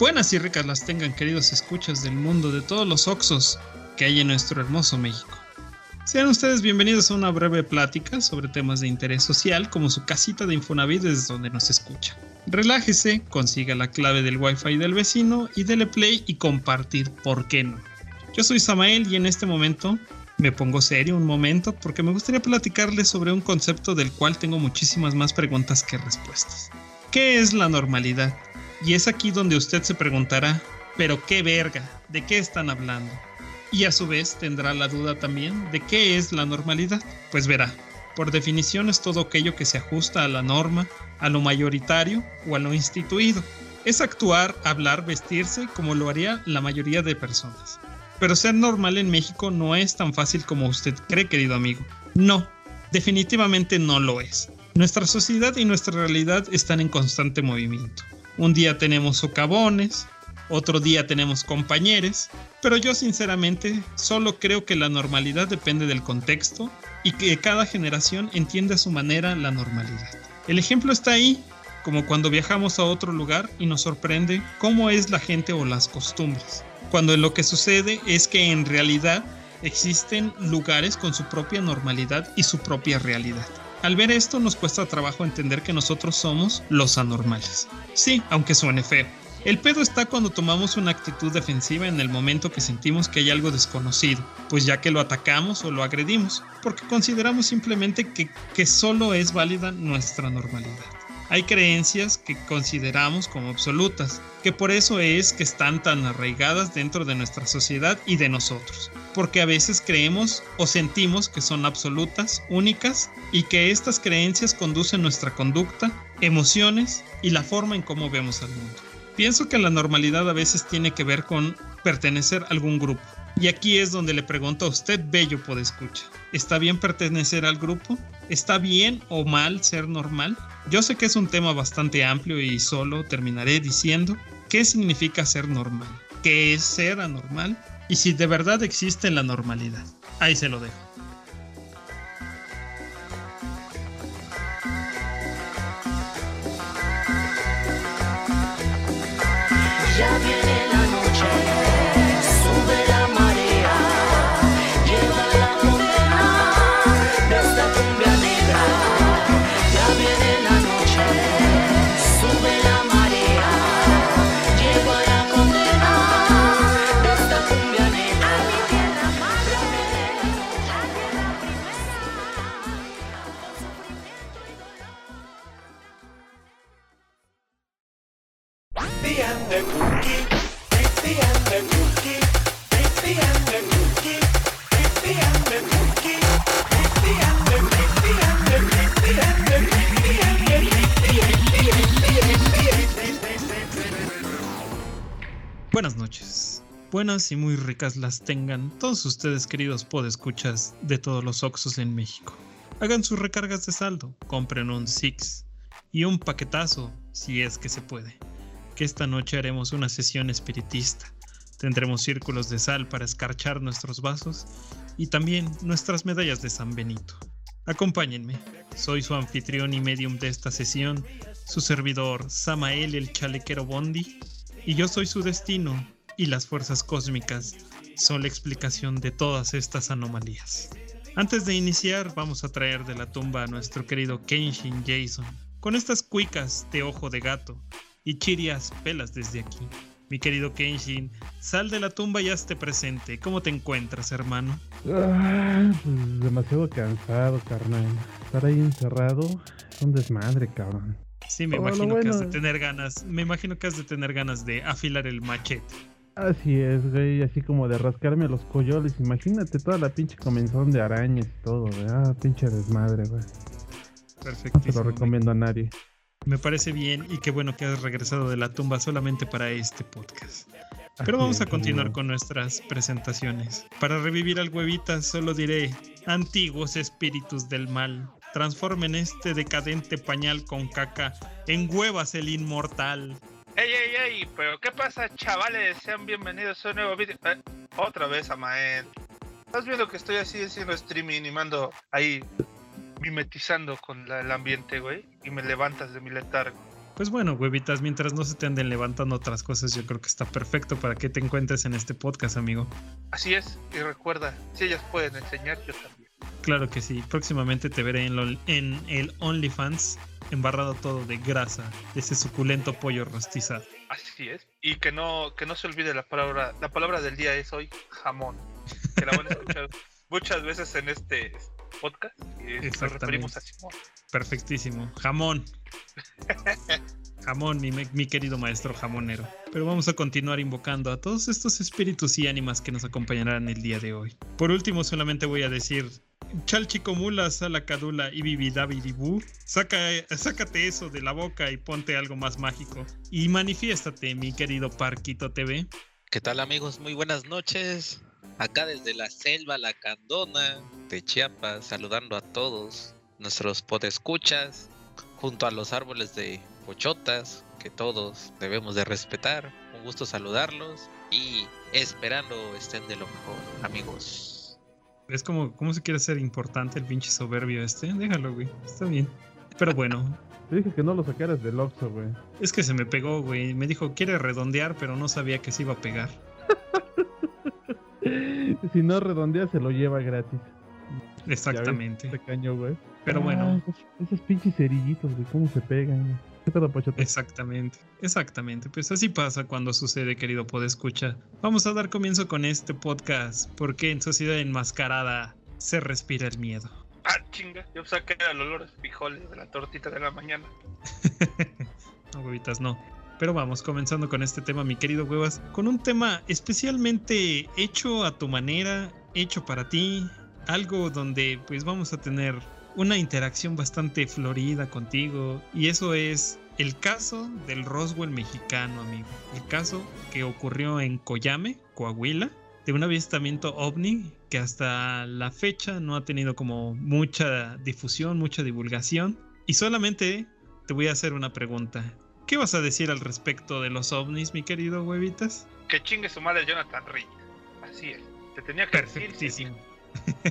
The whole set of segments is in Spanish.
Buenas y ricas las tengan queridos escuchas del mundo de todos los Oxos que hay en nuestro hermoso México. Sean ustedes bienvenidos a una breve plática sobre temas de interés social como su casita de Infonavit desde donde nos escucha. Relájese, consiga la clave del wifi del vecino y dele play y compartir, ¿por qué no? Yo soy Samael y en este momento me pongo serio un momento porque me gustaría platicarles sobre un concepto del cual tengo muchísimas más preguntas que respuestas. ¿Qué es la normalidad? Y es aquí donde usted se preguntará, pero qué verga, ¿de qué están hablando? Y a su vez tendrá la duda también de qué es la normalidad. Pues verá, por definición es todo aquello que se ajusta a la norma, a lo mayoritario o a lo instituido. Es actuar, hablar, vestirse como lo haría la mayoría de personas. Pero ser normal en México no es tan fácil como usted cree, querido amigo. No, definitivamente no lo es. Nuestra sociedad y nuestra realidad están en constante movimiento. Un día tenemos socavones, otro día tenemos compañeros, pero yo sinceramente solo creo que la normalidad depende del contexto y que cada generación entiende a su manera la normalidad. El ejemplo está ahí, como cuando viajamos a otro lugar y nos sorprende cómo es la gente o las costumbres, cuando lo que sucede es que en realidad existen lugares con su propia normalidad y su propia realidad. Al ver esto nos cuesta trabajo entender que nosotros somos los anormales. Sí, aunque suene feo. El pedo está cuando tomamos una actitud defensiva en el momento que sentimos que hay algo desconocido, pues ya que lo atacamos o lo agredimos, porque consideramos simplemente que, que solo es válida nuestra normalidad. Hay creencias que consideramos como absolutas, que por eso es que están tan arraigadas dentro de nuestra sociedad y de nosotros, porque a veces creemos o sentimos que son absolutas, únicas, y que estas creencias conducen nuestra conducta, emociones y la forma en cómo vemos al mundo. Pienso que la normalidad a veces tiene que ver con pertenecer a algún grupo. Y aquí es donde le pregunto a usted, bello escucha, ¿está bien pertenecer al grupo? ¿Está bien o mal ser normal? Yo sé que es un tema bastante amplio y solo terminaré diciendo qué significa ser normal, qué es ser anormal y si de verdad existe la normalidad. Ahí se lo dejo. Buenas y muy ricas las tengan todos ustedes queridos podescuchas de todos los Oxos en México. Hagan sus recargas de saldo, compren un Six y un paquetazo si es que se puede. Que esta noche haremos una sesión espiritista. Tendremos círculos de sal para escarchar nuestros vasos y también nuestras medallas de San Benito. Acompáñenme, soy su anfitrión y medium de esta sesión, su servidor Samael el Chalequero Bondi y yo soy su destino y las fuerzas cósmicas son la explicación de todas estas anomalías. Antes de iniciar, vamos a traer de la tumba a nuestro querido Kenshin Jason, con estas cuicas de ojo de gato y chirias pelas desde aquí. Mi querido Kenshin, sal de la tumba y hazte presente. ¿Cómo te encuentras, hermano? Ah, pues demasiado cansado, carnal. Estar ahí encerrado es un desmadre, cabrón. Sí, me imagino que has de tener ganas. Me imagino que has de tener ganas de afilar el machete. Así es, güey, así como de rascarme los coyoles. Imagínate toda la pinche comenzón de arañas y todo, güey. Ah, pinche desmadre, güey. Perfecto. No se lo recomiendo a nadie. Me parece bien y qué bueno que has regresado de la tumba solamente para este podcast. Pero vamos a continuar con nuestras presentaciones. Para revivir al huevita solo diré, antiguos espíritus del mal, transformen este decadente pañal con caca en huevas el inmortal. ¡Ey, ey, ey! ¿Pero qué pasa, chavales? Sean bienvenidos a un nuevo vídeo. Eh, otra vez, Amael. ¿Estás viendo que estoy así haciendo streaming y mando ahí mimetizando con la- el ambiente, güey? Y me levantas de mi letargo. Pues bueno, huevitas, mientras no se te anden levantando otras cosas, yo creo que está perfecto para que te encuentres en este podcast, amigo. Así es, y recuerda, si ellas pueden enseñar, yo también. Claro que sí, próximamente te veré en, lo- en el OnlyFans embarrado todo de grasa, de ese suculento pollo rostizado. Así es. Y que no, que no se olvide la palabra, la palabra del día es hoy jamón. Que la van a escuchar muchas veces en este podcast. Y nos referimos a Simón. Perfectísimo. Jamón. Jamón, mi, mi querido maestro jamonero. Pero vamos a continuar invocando a todos estos espíritus y ánimas que nos acompañarán el día de hoy. Por último, solamente voy a decir. Chalchicomula, Salacadula y Bibidabidibú, saca, sácate eso de la boca y ponte algo más mágico. Y manifiéstate, mi querido Parquito TV. ¿Qué tal amigos? Muy buenas noches. Acá desde la selva La Candona de Chiapas, saludando a todos nuestros podescuchas, junto a los árboles de pochotas que todos debemos de respetar. Un gusto saludarlos y esperando estén de lo mejor, amigos. Es como, ¿cómo se quiere ser importante el pinche soberbio este? Déjalo, güey. Está bien. Pero bueno, Te dije que no lo sacaras del Oxxo, güey. Es que se me pegó, güey. Me dijo, quiere redondear, pero no sabía que se iba a pegar. Si no redondea, se lo lleva gratis. Exactamente. Te caño, güey. Pero Ah, bueno, esos, esos pinches cerillitos, güey, cómo se pegan, güey. ¿Qué pedo, Pochote? exactamente. Exactamente. Pues así pasa cuando sucede, querido Podescucha. Vamos a dar comienzo con este podcast, porque en Sociedad Enmascarada se respira el miedo. Ah, chinga. Yo saqué el olor a frijoles de la tortita de la mañana. no, huevitas, no. Pero vamos, comenzando con este tema, mi querido huevas, con un tema especialmente hecho a tu manera, hecho para ti, algo donde pues vamos a tener una interacción bastante florida contigo, y eso es el caso del Roswell mexicano, amigo. El caso que ocurrió en Coyame, Coahuila, de un avistamiento ovni que hasta la fecha no ha tenido como mucha difusión, mucha divulgación, y solamente te voy a hacer una pregunta. ¿Qué vas a decir al respecto de los ovnis, mi querido huevitas? Que chingue su madre Jonathan Reyes. Así es. Te tenía que decir. Perfectísimo.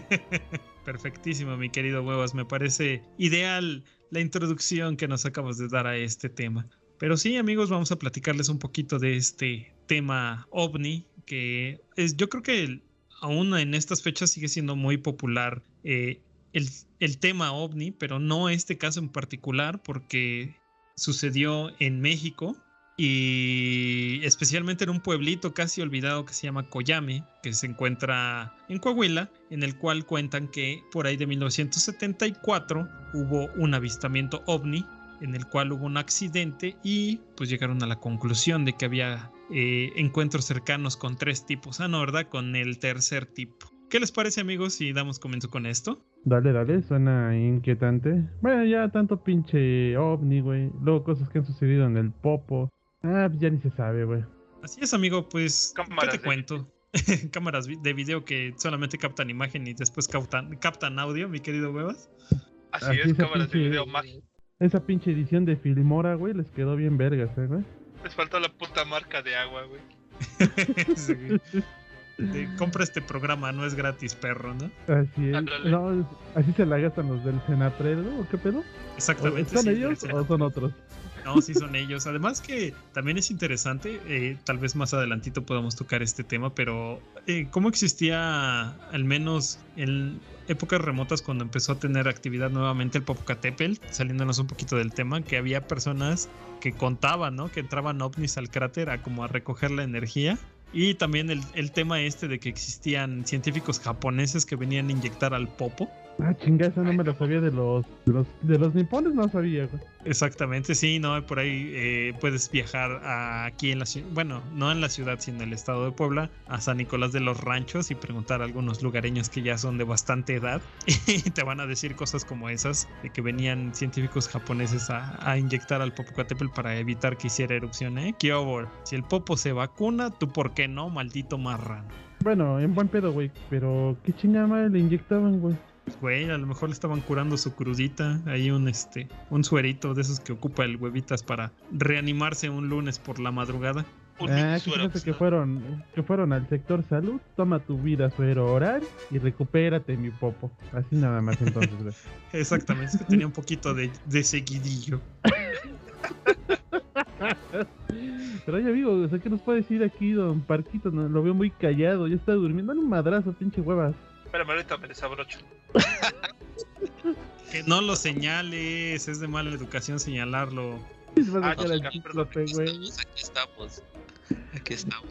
Perfectísimo, mi querido huevas. Me parece ideal la introducción que nos acabas de dar a este tema. Pero sí, amigos, vamos a platicarles un poquito de este tema ovni, que es, yo creo que aún en estas fechas sigue siendo muy popular eh, el, el tema ovni, pero no este caso en particular, porque sucedió en México y especialmente en un pueblito casi olvidado que se llama Coyame, que se encuentra en Coahuila, en el cual cuentan que por ahí de 1974 hubo un avistamiento ovni en el cual hubo un accidente y pues llegaron a la conclusión de que había eh, encuentros cercanos con tres tipos, ah no, ¿verdad? Con el tercer tipo. ¿Qué les parece amigos si damos comienzo con esto? Dale, dale, suena inquietante. Bueno, ya tanto pinche ovni, güey. Luego cosas que han sucedido en el popo. Ah, pues ya ni se sabe, güey. Así es amigo, pues Cámaras ¿qué te cuento? Cámaras de video que solamente captan imagen y después captan, captan audio, mi querido Huevas. Así Así es, cámaras de video mágico. Esa pinche edición de Filmora, güey, les quedó bien vergas, eh, güey. Les faltó la puta marca de agua, güey. Sí. De- compra este programa, no es gratis, perro, ¿no? Así es. No, así se la gastan los del Senatrel, ¿no? ¿O qué pedo? ¿O Exactamente. ¿Son sí, ellos o son otros? No, sí son ellos. Además que también es interesante, eh, tal vez más adelantito podamos tocar este tema, pero eh, cómo existía, al menos en épocas remotas, cuando empezó a tener actividad nuevamente el Popocatépetl, saliéndonos un poquito del tema, que había personas que contaban, ¿no? Que entraban ovnis al cráter a como a recoger la energía. Y también el, el tema este de que existían científicos japoneses que venían a inyectar al popo. Ah, chinga, esa no me la sabía de los, de los, de los nipones, no sabía, güey. Exactamente, sí, no, por ahí eh, puedes viajar a- aquí en la ciudad, bueno, no en la ciudad, sino en el estado de Puebla, a San Nicolás de los Ranchos y preguntar a algunos lugareños que ya son de bastante edad y te van a decir cosas como esas, de que venían científicos japoneses a, a inyectar al Popocatépetl para evitar que hiciera erupción, ¿eh? ¿Qué hubo? Si el Popo se vacuna, ¿tú por qué no, maldito marrano? Bueno, en buen pedo, güey. Pero, ¿qué chingada madre le inyectaban, güey? Güey, a lo mejor le estaban curando su crudita. Hay un este, un suerito de esos que ocupa el huevitas para reanimarse un lunes por la madrugada. Un Ah, que fíjate que ¿no? fueron, que fueron al sector salud, toma tu vida suero oral y recupérate mi popo. Así nada más entonces. Exactamente, es que tenía un poquito de, de seguidillo. Pero oye amigo, o sea, ¿qué nos puede decir aquí don Parquito? No, lo veo muy callado, ya está durmiendo. Dale un madrazo, pinche huevas. Espérame, ahorita me desabrocho. Que no lo señales, es de mala educación señalarlo. Ah, Aquí estamos, aquí estamos. Aquí estamos.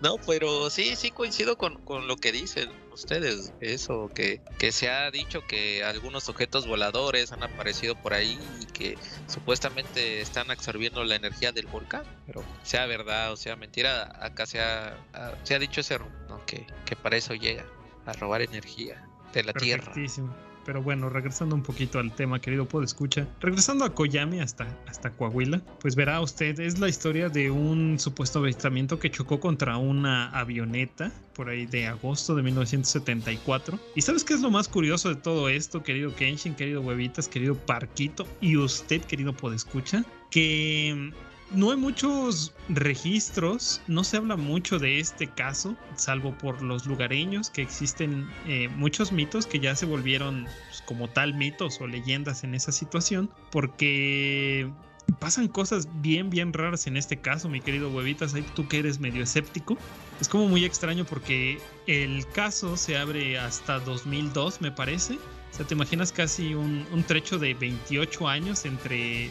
No, pero sí, sí coincido con, con lo que dicen ustedes. Eso, que, que se ha dicho que algunos objetos voladores han aparecido por ahí y que supuestamente están absorbiendo la energía del volcán. Pero sea verdad o sea mentira, acá se ha, ha- se ha dicho ese rumor, ¿no? que, que para eso llega, a robar energía de la tierra. Pero bueno, regresando un poquito al tema, querido escucha. Regresando a Koyami hasta, hasta Coahuila, pues verá usted, es la historia de un supuesto avistamiento que chocó contra una avioneta por ahí de agosto de 1974. ¿Y sabes qué es lo más curioso de todo esto, querido Kenshin, querido Huevitas, querido Parquito y usted, querido Pod escucha? Que no hay muchos registros, no se habla mucho de este caso, salvo por los lugareños, que existen eh, muchos mitos que ya se volvieron pues, como tal mitos o leyendas en esa situación, porque pasan cosas bien, bien raras en este caso, mi querido Huevitas, ahí tú que eres medio escéptico. Es como muy extraño porque el caso se abre hasta 2002, me parece. O sea, te imaginas casi un, un trecho de 28 años entre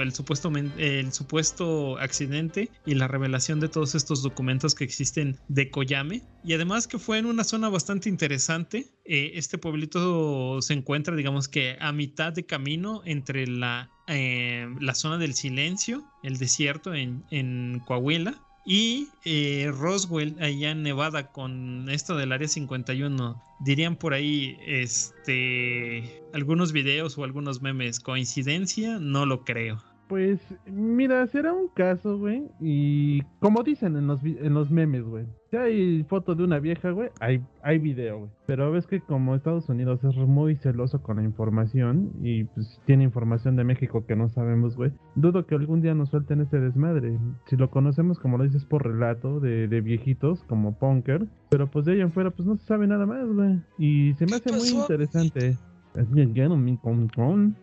el, supuesto, el supuesto accidente y la revelación de todos estos documentos que existen de Koyame. Y además que fue en una zona bastante interesante. Eh, este pueblito se encuentra, digamos que a mitad de camino entre la, eh, la zona del silencio, el desierto en, en Coahuila. Y eh, Roswell, allá en Nevada, con esto del área 51, dirían por ahí, este, algunos videos o algunos memes, coincidencia, no lo creo. Pues mira, será un caso, güey. Y como dicen en los, en los memes, güey. Si hay foto de una vieja, güey, hay, hay video, güey. Pero ves que como Estados Unidos es muy celoso con la información y pues tiene información de México que no sabemos, güey. Dudo que algún día nos suelten ese desmadre. Si lo conocemos, como lo dices, por relato de, de viejitos, como Punker. Pero pues de ahí en fuera, pues no se sabe nada más, güey. Y se me hace muy interesante. Es bien, Mm,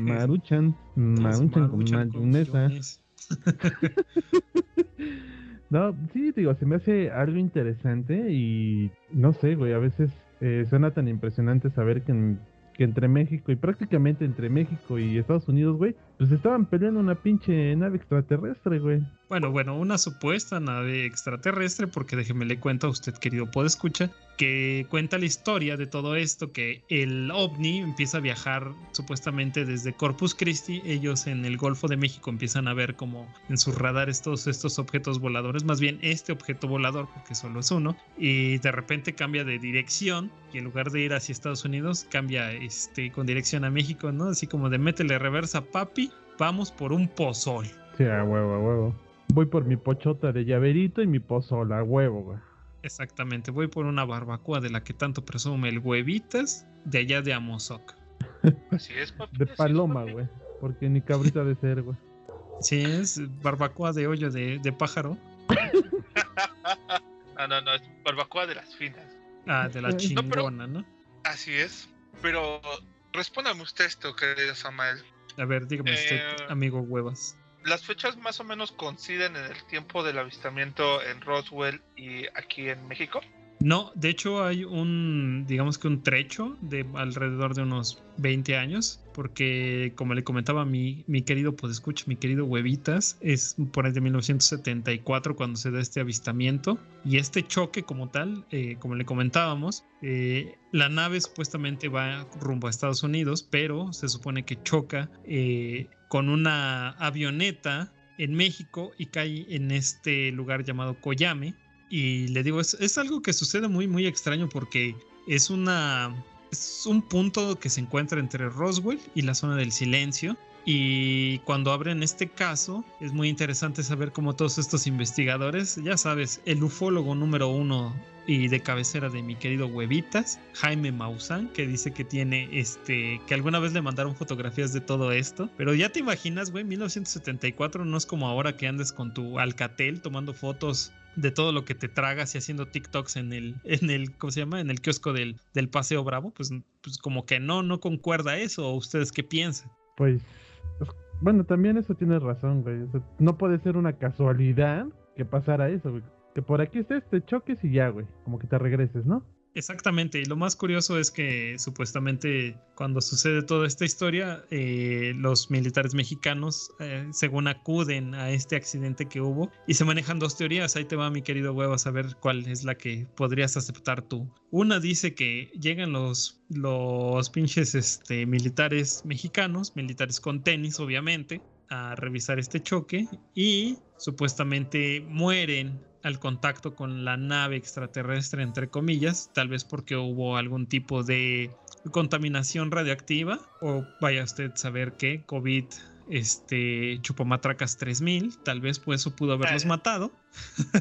Maruchan, Maruchan con mayonesa. No, sí, digo, se me hace algo interesante y no sé, güey, a veces eh, suena tan impresionante saber que, en- que entre México y prácticamente entre México y Estados Unidos, güey, pues estaban peleando una pinche nave extraterrestre, güey. Bueno, bueno, una supuesta nave extraterrestre, porque déjeme le cuento a usted, querido escucha, que cuenta la historia de todo esto, que el ovni empieza a viajar supuestamente desde Corpus Christi, ellos en el Golfo de México empiezan a ver como en sus radares todos estos objetos voladores, más bien este objeto volador, porque solo es uno, y de repente cambia de dirección y en lugar de ir hacia Estados Unidos, cambia este, con dirección a México, ¿no? Así como de métele reversa, papi, vamos por un pozol. Sí, a huevo, a huevo. Voy por mi pochota de llaverito y mi pozola, a huevo, güey. Exactamente, voy por una barbacoa de la que tanto presume el huevitas de allá de Amozoc. Así es, papi. De así paloma, güey. Porque ni cabrita de ser, güey. Sí, es barbacoa de hoyo de, de pájaro. Ah, no, no, es barbacoa de las finas. Ah, de la No, pero- chingona, ¿no? Así es. Pero respóndame usted esto, querido Samael. A ver, dígame usted, Eh, amigo huevas. Las fechas más o menos coinciden en el tiempo del avistamiento en Roswell y aquí en México. No, de hecho hay un, digamos que un trecho de alrededor de unos 20 años, porque como le comentaba mi, mi querido escucha, mi querido Huevitas, es por ahí de 1974 cuando se da este avistamiento y este choque como tal, eh, como le comentábamos, eh, la nave supuestamente va rumbo a Estados Unidos, pero se supone que choca eh, con una avioneta en México y cae en este lugar llamado Koyame. Y le digo, es, es algo que sucede muy, muy extraño porque es una. Es un punto que se encuentra entre Roswell y la zona del silencio. Y cuando abren este caso, es muy interesante saber cómo todos estos investigadores, ya sabes, el ufólogo número uno y de cabecera de mi querido Huevitas, Jaime Maussan, que dice que tiene este, que alguna vez le mandaron fotografías de todo esto. Pero ya te imaginas, güey, 1974 no es como ahora que andes con tu Alcatel tomando fotos de todo lo que te tragas y haciendo TikToks en el, en el, ¿cómo se llama? En el kiosco del, del Paseo Bravo, pues, pues como que no, no concuerda eso. ¿O ustedes qué piensan? Pues, bueno, también eso tiene razón, güey. No puede ser una casualidad que pasara eso, güey. Que por aquí estés, te choques y ya, güey. Como que te regreses, ¿no? Exactamente, y lo más curioso es que supuestamente cuando sucede toda esta historia, eh, los militares mexicanos, eh, según acuden a este accidente que hubo, y se manejan dos teorías, ahí te va mi querido huevo a saber cuál es la que podrías aceptar tú. Una dice que llegan los, los pinches este, militares mexicanos, militares con tenis obviamente, a revisar este choque y supuestamente mueren al contacto con la nave extraterrestre, entre comillas, tal vez porque hubo algún tipo de contaminación radioactiva o vaya usted a saber que COVID este Chupomatracas 3000, tal vez pues eso pudo haberlos Eh. matado.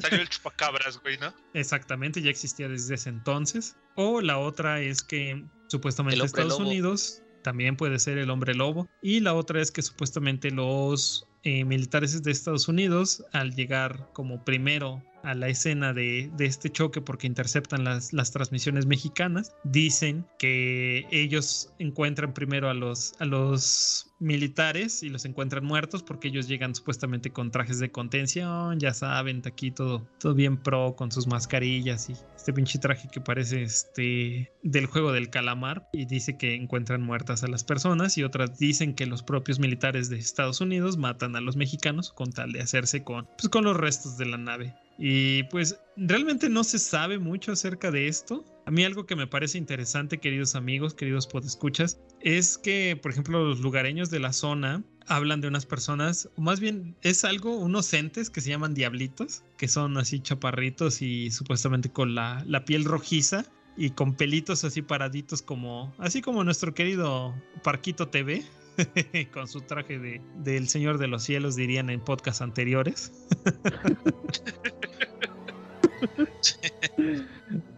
Salió el chupacabras, güey, ¿no? Exactamente, ya existía desde ese entonces. O la otra es que supuestamente Estados lobo. Unidos también puede ser el hombre lobo. Y la otra es que supuestamente los eh, militares de Estados Unidos, al llegar como primero a la escena de, de este choque porque interceptan las, las transmisiones mexicanas, dicen que ellos encuentran primero a los, a los militares y los encuentran muertos porque ellos llegan supuestamente con trajes de contención, ya saben, aquí todo, todo bien pro con sus mascarillas y este pinche traje que parece este del juego del calamar y dice que encuentran muertas a las personas y otras dicen que los propios militares de Estados Unidos matan a los mexicanos con tal de hacerse con, pues, con los restos de la nave. Y pues realmente no se sabe mucho acerca de esto. A mí algo que me parece interesante, queridos amigos, queridos podescuchas, es que, por ejemplo, los lugareños de la zona hablan de unas personas, o más bien es algo, unos entes que se llaman diablitos, que son así chaparritos y supuestamente con la, la piel rojiza y con pelitos así paraditos como, así como nuestro querido Parquito TV. con su traje de, del Señor de los Cielos, dirían en podcasts anteriores.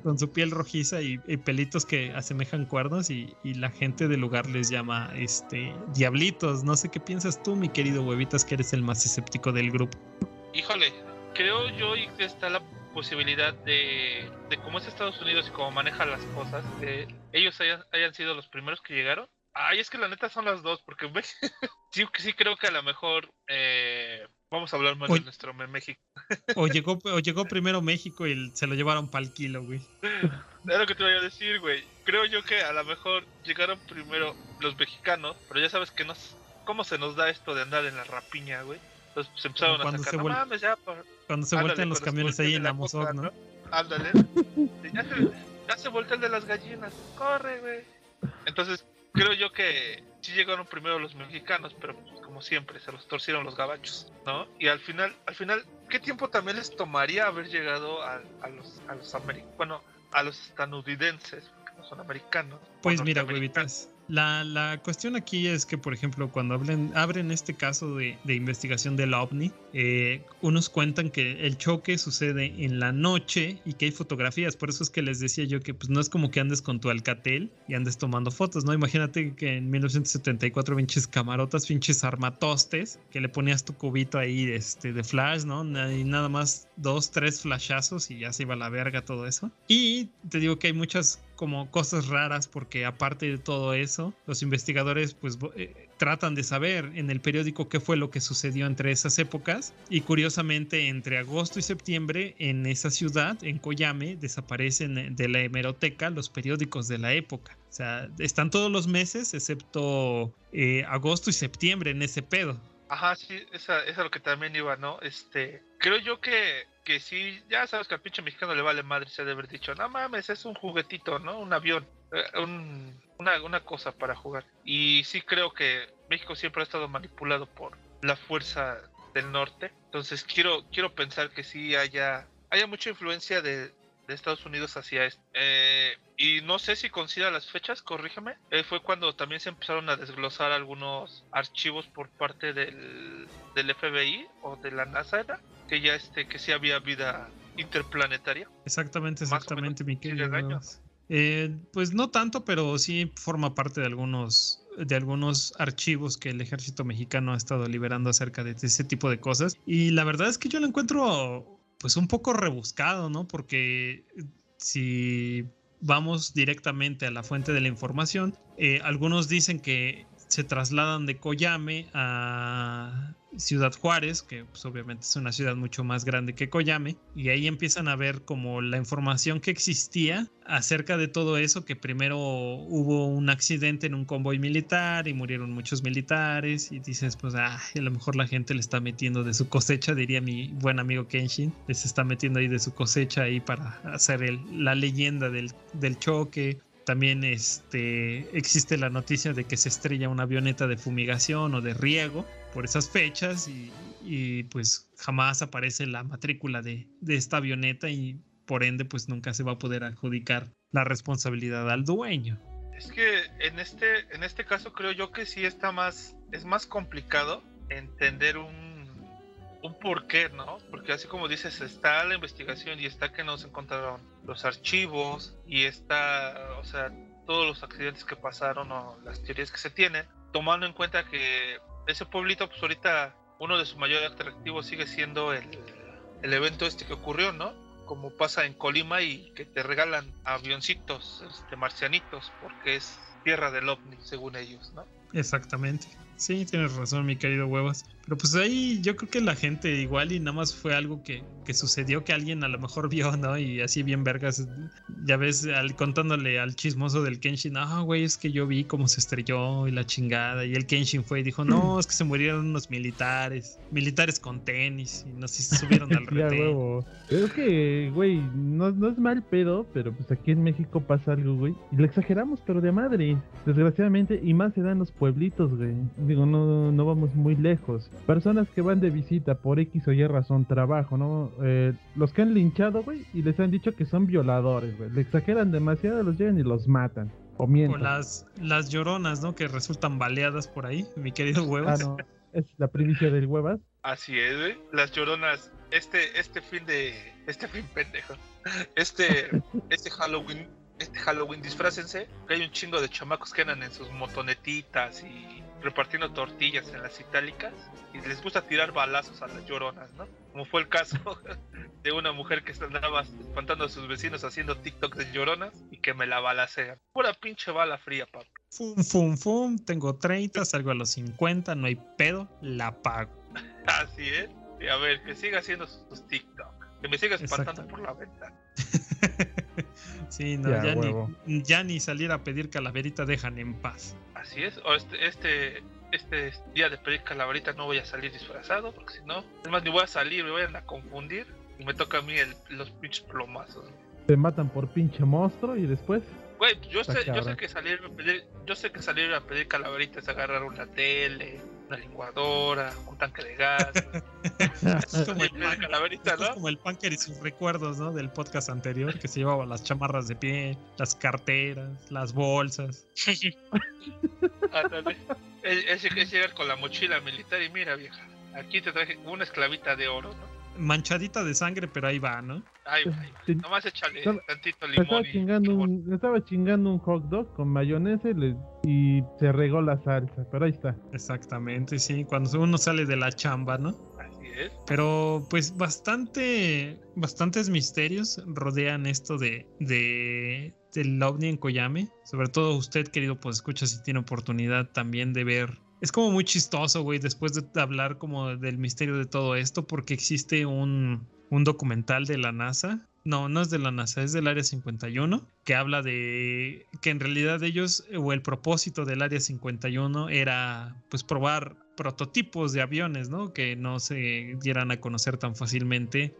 con su piel rojiza y, pelitos que asemejan cuernos y, la gente del lugar les llama este diablitos. No sé qué piensas tú, mi querido huevitas, que eres el más escéptico del grupo. Híjole, creo yo que está la posibilidad de, de cómo es Estados Unidos y cómo maneja las cosas, que ellos hayan, sido los primeros que llegaron. Ay, es que la neta son las dos, porque sí, sí creo que a lo mejor eh, vamos a hablar más Oye. de nuestro México. O llegó, o llegó primero México y se lo llevaron para el kilo, güey. Es lo que te voy a decir, güey. Creo yo que a lo mejor llegaron primero los mexicanos, pero ya sabes que nos, cómo se nos da esto de andar en la rapiña, güey. Entonces pues, empezaron a sacar, se no mames, ya, por- Cuando se voltean los se camiones ahí en la Mozoc, ¿no? Ándale. ya, se, ya se voltea el de las gallinas. Corre, güey. Entonces, creo yo que sí llegaron primero los mexicanos, pero pues, como siempre, se los torcieron los gabachos, ¿no? Y al final, al final, ¿qué tiempo también les tomaría haber llegado a, a los, a los americanos? Bueno, a los estadounidenses, porque no son americanos. Pues mira, huevitas. La, la cuestión aquí es que, por ejemplo, cuando hablen, abren este caso de, de investigación del OVNI, eh, unos cuentan que el choque sucede en la noche y que hay fotografías. Por eso es que les decía yo que pues no es como que andes con tu Alcatel y andes tomando fotos, ¿no? Imagínate que en 1974 pinches camarotas, pinches armatostes, que le ponías tu cubito ahí este, de flash, ¿no? Y nada más dos, tres flashazos y ya se iba a la verga todo eso. Y te digo que hay muchas como cosas raras porque aparte de todo eso, los investigadores pues eh, tratan de saber en el periódico qué fue lo que sucedió entre esas épocas y curiosamente entre agosto y septiembre en esa ciudad, en Koyame, desaparecen eh, de la hemeroteca los periódicos de la época. O sea, están todos los meses excepto eh, agosto y septiembre en ese pedo. Ajá, sí, esa es lo que también iba, ¿no? Este, creo yo que, que sí, ya sabes que al pinche mexicano le vale madre, se ha de haber dicho, no mames, es un juguetito, ¿no? Un avión, eh, un- una, una cosa para jugar. Y sí creo que México siempre ha estado manipulado por la fuerza del norte. Entonces quiero, quiero pensar que sí haya, haya mucha influencia de, de Estados Unidos hacia este. Eh, y no sé si considera las fechas, corrígeme. Eh, fue cuando también se empezaron a desglosar algunos archivos por parte del, del FBI o de la NASA, ¿era? que ya este, que sí había vida interplanetaria. Exactamente, exactamente, mi querido. Eh, pues no tanto, pero sí forma parte de algunos de algunos archivos que el ejército mexicano ha estado liberando acerca de ese tipo de cosas y la verdad es que yo lo encuentro pues un poco rebuscado, ¿no? Porque si vamos directamente a la fuente de la información, eh, algunos dicen que se trasladan de Coyame a Ciudad Juárez, que pues, obviamente es una ciudad mucho más grande que Coyame, y ahí empiezan a ver como la información que existía acerca de todo eso, que primero hubo un accidente en un convoy militar y murieron muchos militares, y dices, pues, a lo mejor la gente le está metiendo de su cosecha, diría mi buen amigo Kenshin, les está metiendo ahí de su cosecha ahí para hacer el- la leyenda del, del choque, también este, existe la noticia de que se estrella una avioneta de fumigación o de riego por esas fechas y, y, pues jamás aparece la matrícula de, de esta avioneta y por ende pues nunca se va a poder adjudicar la responsabilidad al dueño. Es que en este, en este caso creo yo que sí está más, es más complicado entender un, un porqué, ¿no? Porque así como dices, está la investigación y está que nos encontraron los archivos y está, o sea, todos los accidentes que pasaron o las teorías que se tienen, tomando en cuenta que ese pueblito, pues ahorita uno de sus mayores atractivos sigue siendo el, el evento este que ocurrió, ¿no? Como pasa en Colima y que te regalan avioncitos, este, marcianitos, porque es tierra del ovni, según ellos, ¿no? Exactamente. Sí, tienes razón, mi querido Huevas. Pero pues ahí yo creo que la gente igual y nada más fue algo que, que sucedió que alguien a lo mejor vio, ¿no? Y así bien vergas, ya ves, al, contándole al chismoso del Kenshin, ah, güey, es que yo vi cómo se estrelló y la chingada. Y el Kenshin fue y dijo, no, es que se murieron unos militares, militares con tenis, y no sé si se subieron al huevo. Es que, güey, no, no es mal pedo, pero pues aquí en México pasa algo, güey. Y lo exageramos, pero de madre. Desgraciadamente, y más se da en los pueblitos, güey. Digo, no, no vamos muy lejos. Personas que van de visita por X o Y razón, trabajo, ¿no? Eh, los que han linchado, güey, y les han dicho que son violadores, güey. Le exageran demasiado, los llegan y los matan. O O mienten. las, las lloronas, ¿no? Que resultan baleadas por ahí, mi querido Ah, Huevas. no. Es la primicia del huevas. Así es, güey. Las lloronas, este, este fin de, este fin pendejo, este, este Halloween, este Halloween, disfrácense, que hay un chingo de chamacos que andan en sus motonetitas y repartiendo tortillas en las itálicas y les gusta tirar balazos a las lloronas, ¿no? Como fue el caso de una mujer que andaba espantando a sus vecinos haciendo TikTok de lloronas y que me la balacean. Pura pinche bala fría, papá. Fum, fum, fum, tengo 30, salgo a los 50, no hay pedo, la pago. Así es. Y a ver, que siga haciendo sus TikTok. Que me siga espantando por la ventana. sí, no, Ya, ni, ya ni salir a pedir calaverita dejan en paz. Así es. O este, este, este día de pedir calaverita no voy a salir disfrazado, porque si no, es más, ni voy a salir, me vayan a confundir y me toca a mí el- los pinches plomazos. Te matan por pinche monstruo y después. Güey, yo sé, yo sé que salir a pedir, yo sé que salir a pedir calaveritas es agarrar una tele, una licuadora, un tanque de gas. Es como el, punker y sus recuerdos, ¿no? Del podcast anterior, que se llevaba las chamarras de pie, las carteras, las bolsas. Ándale. Es, es- es llegar con la mochila militar y mira, vieja, aquí te traje una esclavita de oro, ¿no? Manchadita de sangre, pero ahí va, ¿no? Ay, Sí. nomás échale Estaba- tantito Me estaba limón. y- chingando y un, estaba chingando un hot dog con mayonesa y, le- y se regó la salsa, pero ahí está. Exactamente, sí, cuando uno sale de la chamba, ¿no? Así es. Pero pues bastante, bastantes misterios rodean esto de, de del ovni en Koyame. Sobre todo usted, querido, pues escucha si tiene oportunidad también de ver. Es como muy chistoso, güey, después de hablar como del misterio de todo esto, porque existe un, un documental de la NASA. No, no es de la NASA, es del Área 51, que habla de que en realidad ellos, o el propósito del Área 51 era pues probar prototipos de aviones, ¿no? Que no se dieran a conocer tan fácilmente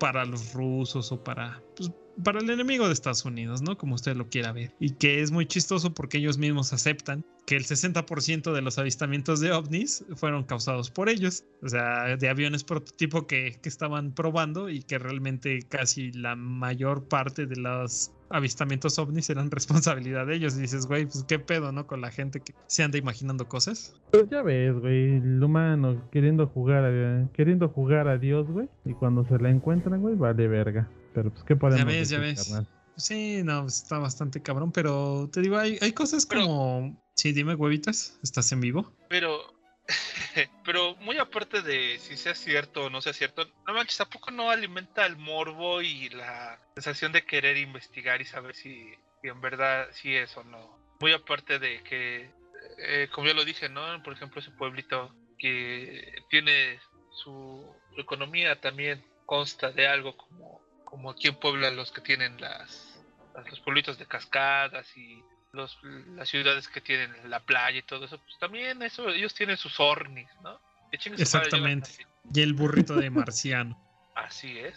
para los rusos o para, pues, para el enemigo de Estados Unidos, ¿no? Como usted lo quiera ver. Y que es muy chistoso porque ellos mismos aceptan que el 60% de los avistamientos de ovnis fueron causados por ellos, o sea, de aviones prototipo que, que estaban probando y que realmente casi la mayor parte de los avistamientos ovnis eran responsabilidad de ellos. Y dices, güey, pues qué pedo, ¿no? Con la gente que se anda imaginando cosas. Pero ya ves, güey, el humano queriendo jugar a, queriendo jugar a Dios, güey, y cuando se la encuentran, güey, vale verga. Pero pues qué podemos Ya ves, ya ves. carnal? Sí, no, pues, está bastante cabrón, pero te digo, hay, hay cosas Pero- como... Sí, dime, huevitas, ¿estás en vivo? Pero, pero muy aparte de si sea cierto o no sea cierto, no manches, tampoco no alimenta el morbo y la sensación de querer investigar y saber si, en verdad sí es o no. Muy aparte de que, eh, como ya lo dije, ¿no? Por ejemplo, ese pueblito que tiene su, economía también consta de algo como, como aquí en Puebla los que tienen las- los pueblitos de cascadas y los, las ciudades que tienen la playa y todo eso, pues también eso, ellos tienen sus ornis, ¿no? Exactamente. Y el burrito de marciano. Así es.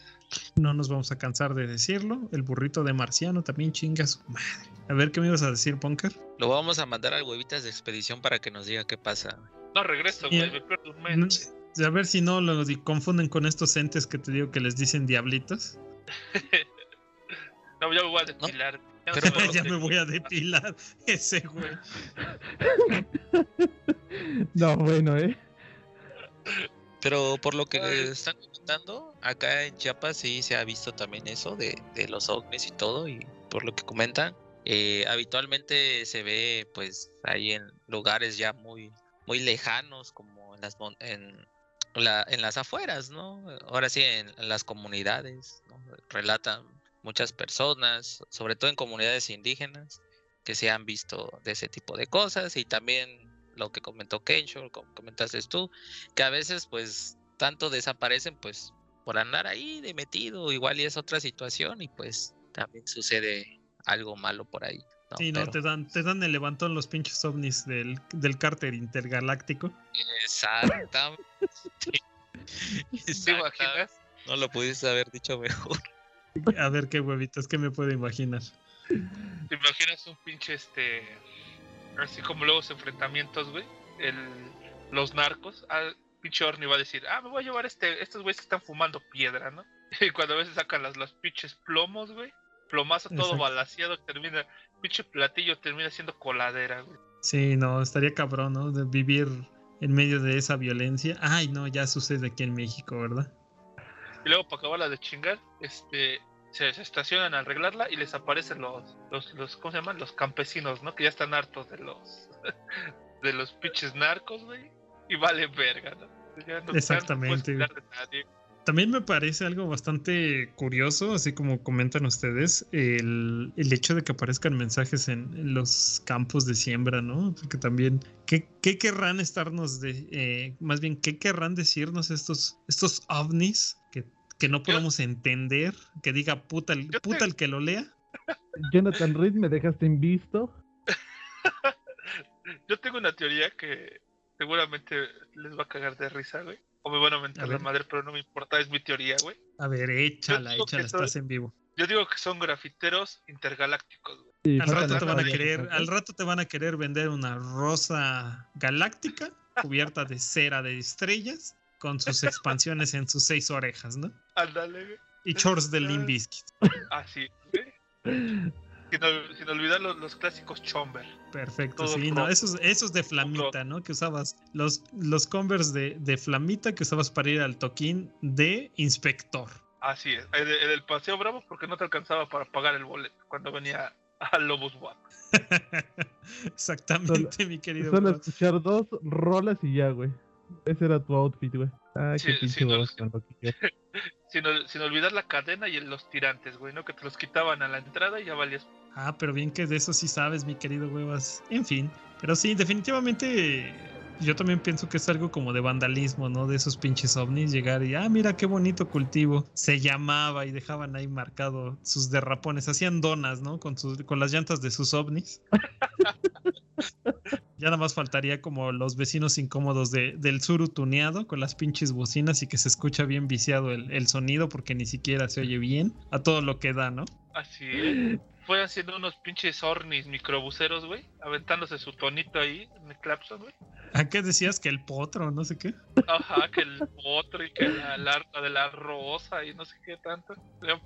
No nos vamos a cansar de decirlo. El burrito de marciano también chinga su madre. A ver, ¿qué me ibas a decir, Punker? Lo vamos a mandar al huevitas de expedición para que nos diga qué pasa. No regreso, güey, me pierdo un mes. A ver si no lo confunden con estos entes que te digo que les dicen diablitos. No, ya me voy a depilar. No pero ya me voy a depilar ese güey. No, bueno, eh. Pero por lo que Ay. están comentando, acá en Chiapas sí se ha visto también eso de, de los ovnis y todo, y por lo que comentan, eh, habitualmente se ve pues ahí en lugares ya muy, muy lejanos, como en las, en, la- en las afueras, ¿no? Ahora sí, en, en las comunidades, ¿no? Relatan muchas personas, sobre todo en comunidades indígenas, que se han visto de ese tipo de cosas, y también lo que comentó Kensho, como comentaste tú, que a veces pues tanto desaparecen pues por andar ahí de metido, igual y es otra situación y pues también sucede algo malo por ahí. ¿no? Sí, no, Pero- te dan, te dan el levantón los pinches ovnis del, del cárter intergaláctico. Exactamente. ¿Te imaginas? No lo pudiste haber dicho mejor. A ver qué huevitas, ¿qué me puedo imaginar? ¿Te imaginas un pinche este. Así como luego los enfrentamientos, güey? El, los narcos. Pinche Orni va a decir, ah, me voy a llevar este, estos güeyes que están fumando piedra, ¿no? Y cuando a veces sacan las, los pinches plomos, güey. Plomazo todo Exacto. balaseado, termina. Pinche platillo termina siendo coladera, güey. Sí, no, estaría cabrón, ¿no? De vivir en medio de esa violencia. Ay, no, ya sucede aquí en México, ¿verdad? Y luego para acabarla de chingar, este. Se, se estacionan a arreglarla y les aparecen los, los, los, ¿cómo se llaman? Los campesinos, ¿no? Que ya están hartos de los, de los pinches narcos, güey. Y vale verga, ¿no? Ya no- Exactamente. También me parece algo bastante curioso, así como comentan ustedes, el, el hecho de que aparezcan mensajes en, en los campos de siembra, ¿no? Porque también, ¿qué, qué querrán estarnos de, eh, más bien, qué querrán decirnos estos, estos ovnis que, que no podemos entender? Que diga puta el, te- puta el que lo lea. Jonathan Reed, me dejaste en visto. Yo tengo una teoría que seguramente les va a cagar de risa, güey. O me van a mentar A la madre, pero no me importa, es mi teoría, güey. A ver, échala, échala, estás en vivo. Yo digo que son grafiteros intergalácticos, güey. Sí, Al rato te van a querer, al rato te van a querer vender una rosa galáctica cubierta de cera de estrellas con sus expansiones en sus seis orejas, ¿no? Ándale, güey. Y shorts de Limp Bizkit. Así, güey. Sin, ol- sin olvidar los, los clásicos Chomber. Perfecto, Todo sí, pro. no, esos, esos de flamita, ¿no? Que usabas los, los Converse de, de flamita que usabas para ir al toquín de inspector. Así es. En el, el Paseo Bravo porque no te alcanzaba para pagar el boleto cuando venía a Lobos Guap. Exactamente, mi querido. Solo bro. escuchar dos rolas y ya, güey. Ese era tu outfit, güey. Ah, Sí, qué pinche. Sin, ol- sin olvidar la cadena y los tirantes, güey, ¿no? Que te los quitaban a la entrada y ya valías. Ah, pero bien que de eso sí sabes, mi querido huevas. En fin, pero sí, definitivamente yo también pienso que es algo como de vandalismo, ¿no? De esos pinches ovnis llegar y, ah, mira qué bonito cultivo. Se llamaba y dejaban ahí marcado sus derrapones. Hacían donas, ¿no? Con, sus, con las llantas de sus ovnis. Ya nada más faltaría como los vecinos incómodos de, del sur tuneado con las pinches bocinas y que se escucha bien viciado el, el sonido porque ni siquiera se oye bien a todo lo que da, ¿no? Así es. Fue haciendo unos pinches ornis microbuseros, güey. Aventándose su tonito ahí en el clapson, güey. ¿A qué decías que el potro, no sé qué? Ajá, que el otro y que la, la harta de la rosa y no sé qué tanto.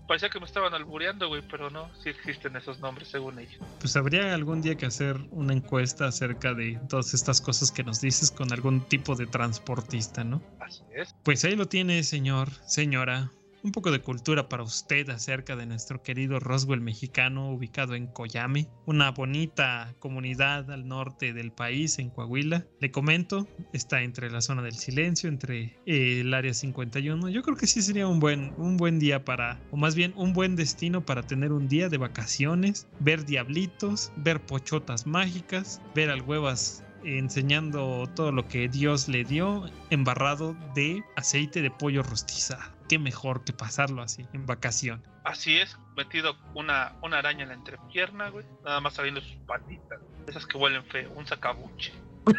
Parecía que me estaban albureando, güey, pero no, sí existen esos nombres según ellos. Pues habría algún día que hacer una encuesta acerca de todas estas cosas que nos dices con algún tipo de transportista, ¿no? Así es. Pues ahí lo tiene, señor, señora. Un poco de cultura para usted acerca de nuestro querido Roswell mexicano ubicado en Coyame, una bonita comunidad al norte del país, en Coahuila. Le comento, está entre la zona del silencio, entre eh, el área 51. Yo creo que sí sería un buen, un buen día para, o más bien un buen destino para tener un día de vacaciones, ver diablitos, ver pochotas mágicas, ver al huevas enseñando todo lo que Dios le dio embarrado de aceite de pollo rostizado. Qué mejor que pasarlo así, en vacación. Así es, metido una, una araña en la entrepierna, güey. Nada más saliendo sus patitas. Esas que huelen feo, un sacabuche.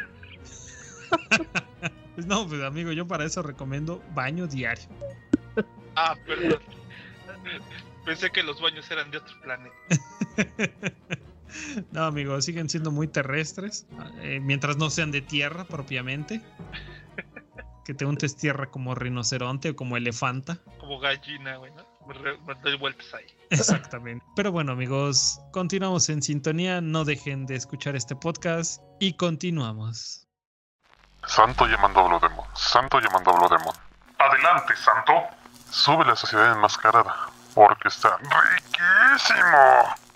Pues no, pues amigo, yo para eso recomiendo baño diario. Ah, perdón. Pensé que los baños eran de otro planeta. No, amigo, siguen siendo muy terrestres, eh, mientras no sean de tierra propiamente. Que te untes tierra como rinoceronte o como elefanta. Como gallina, güey, ¿no? Me, doy vueltas ahí. Exactamente. Pero bueno, amigos, continuamos en sintonía. No dejen de escuchar este podcast y continuamos. Santo llamando a Blodemon. Santo llamando a Blodemon. Adelante, Santo. Sube la sociedad enmascarada. Porque está riquísimo.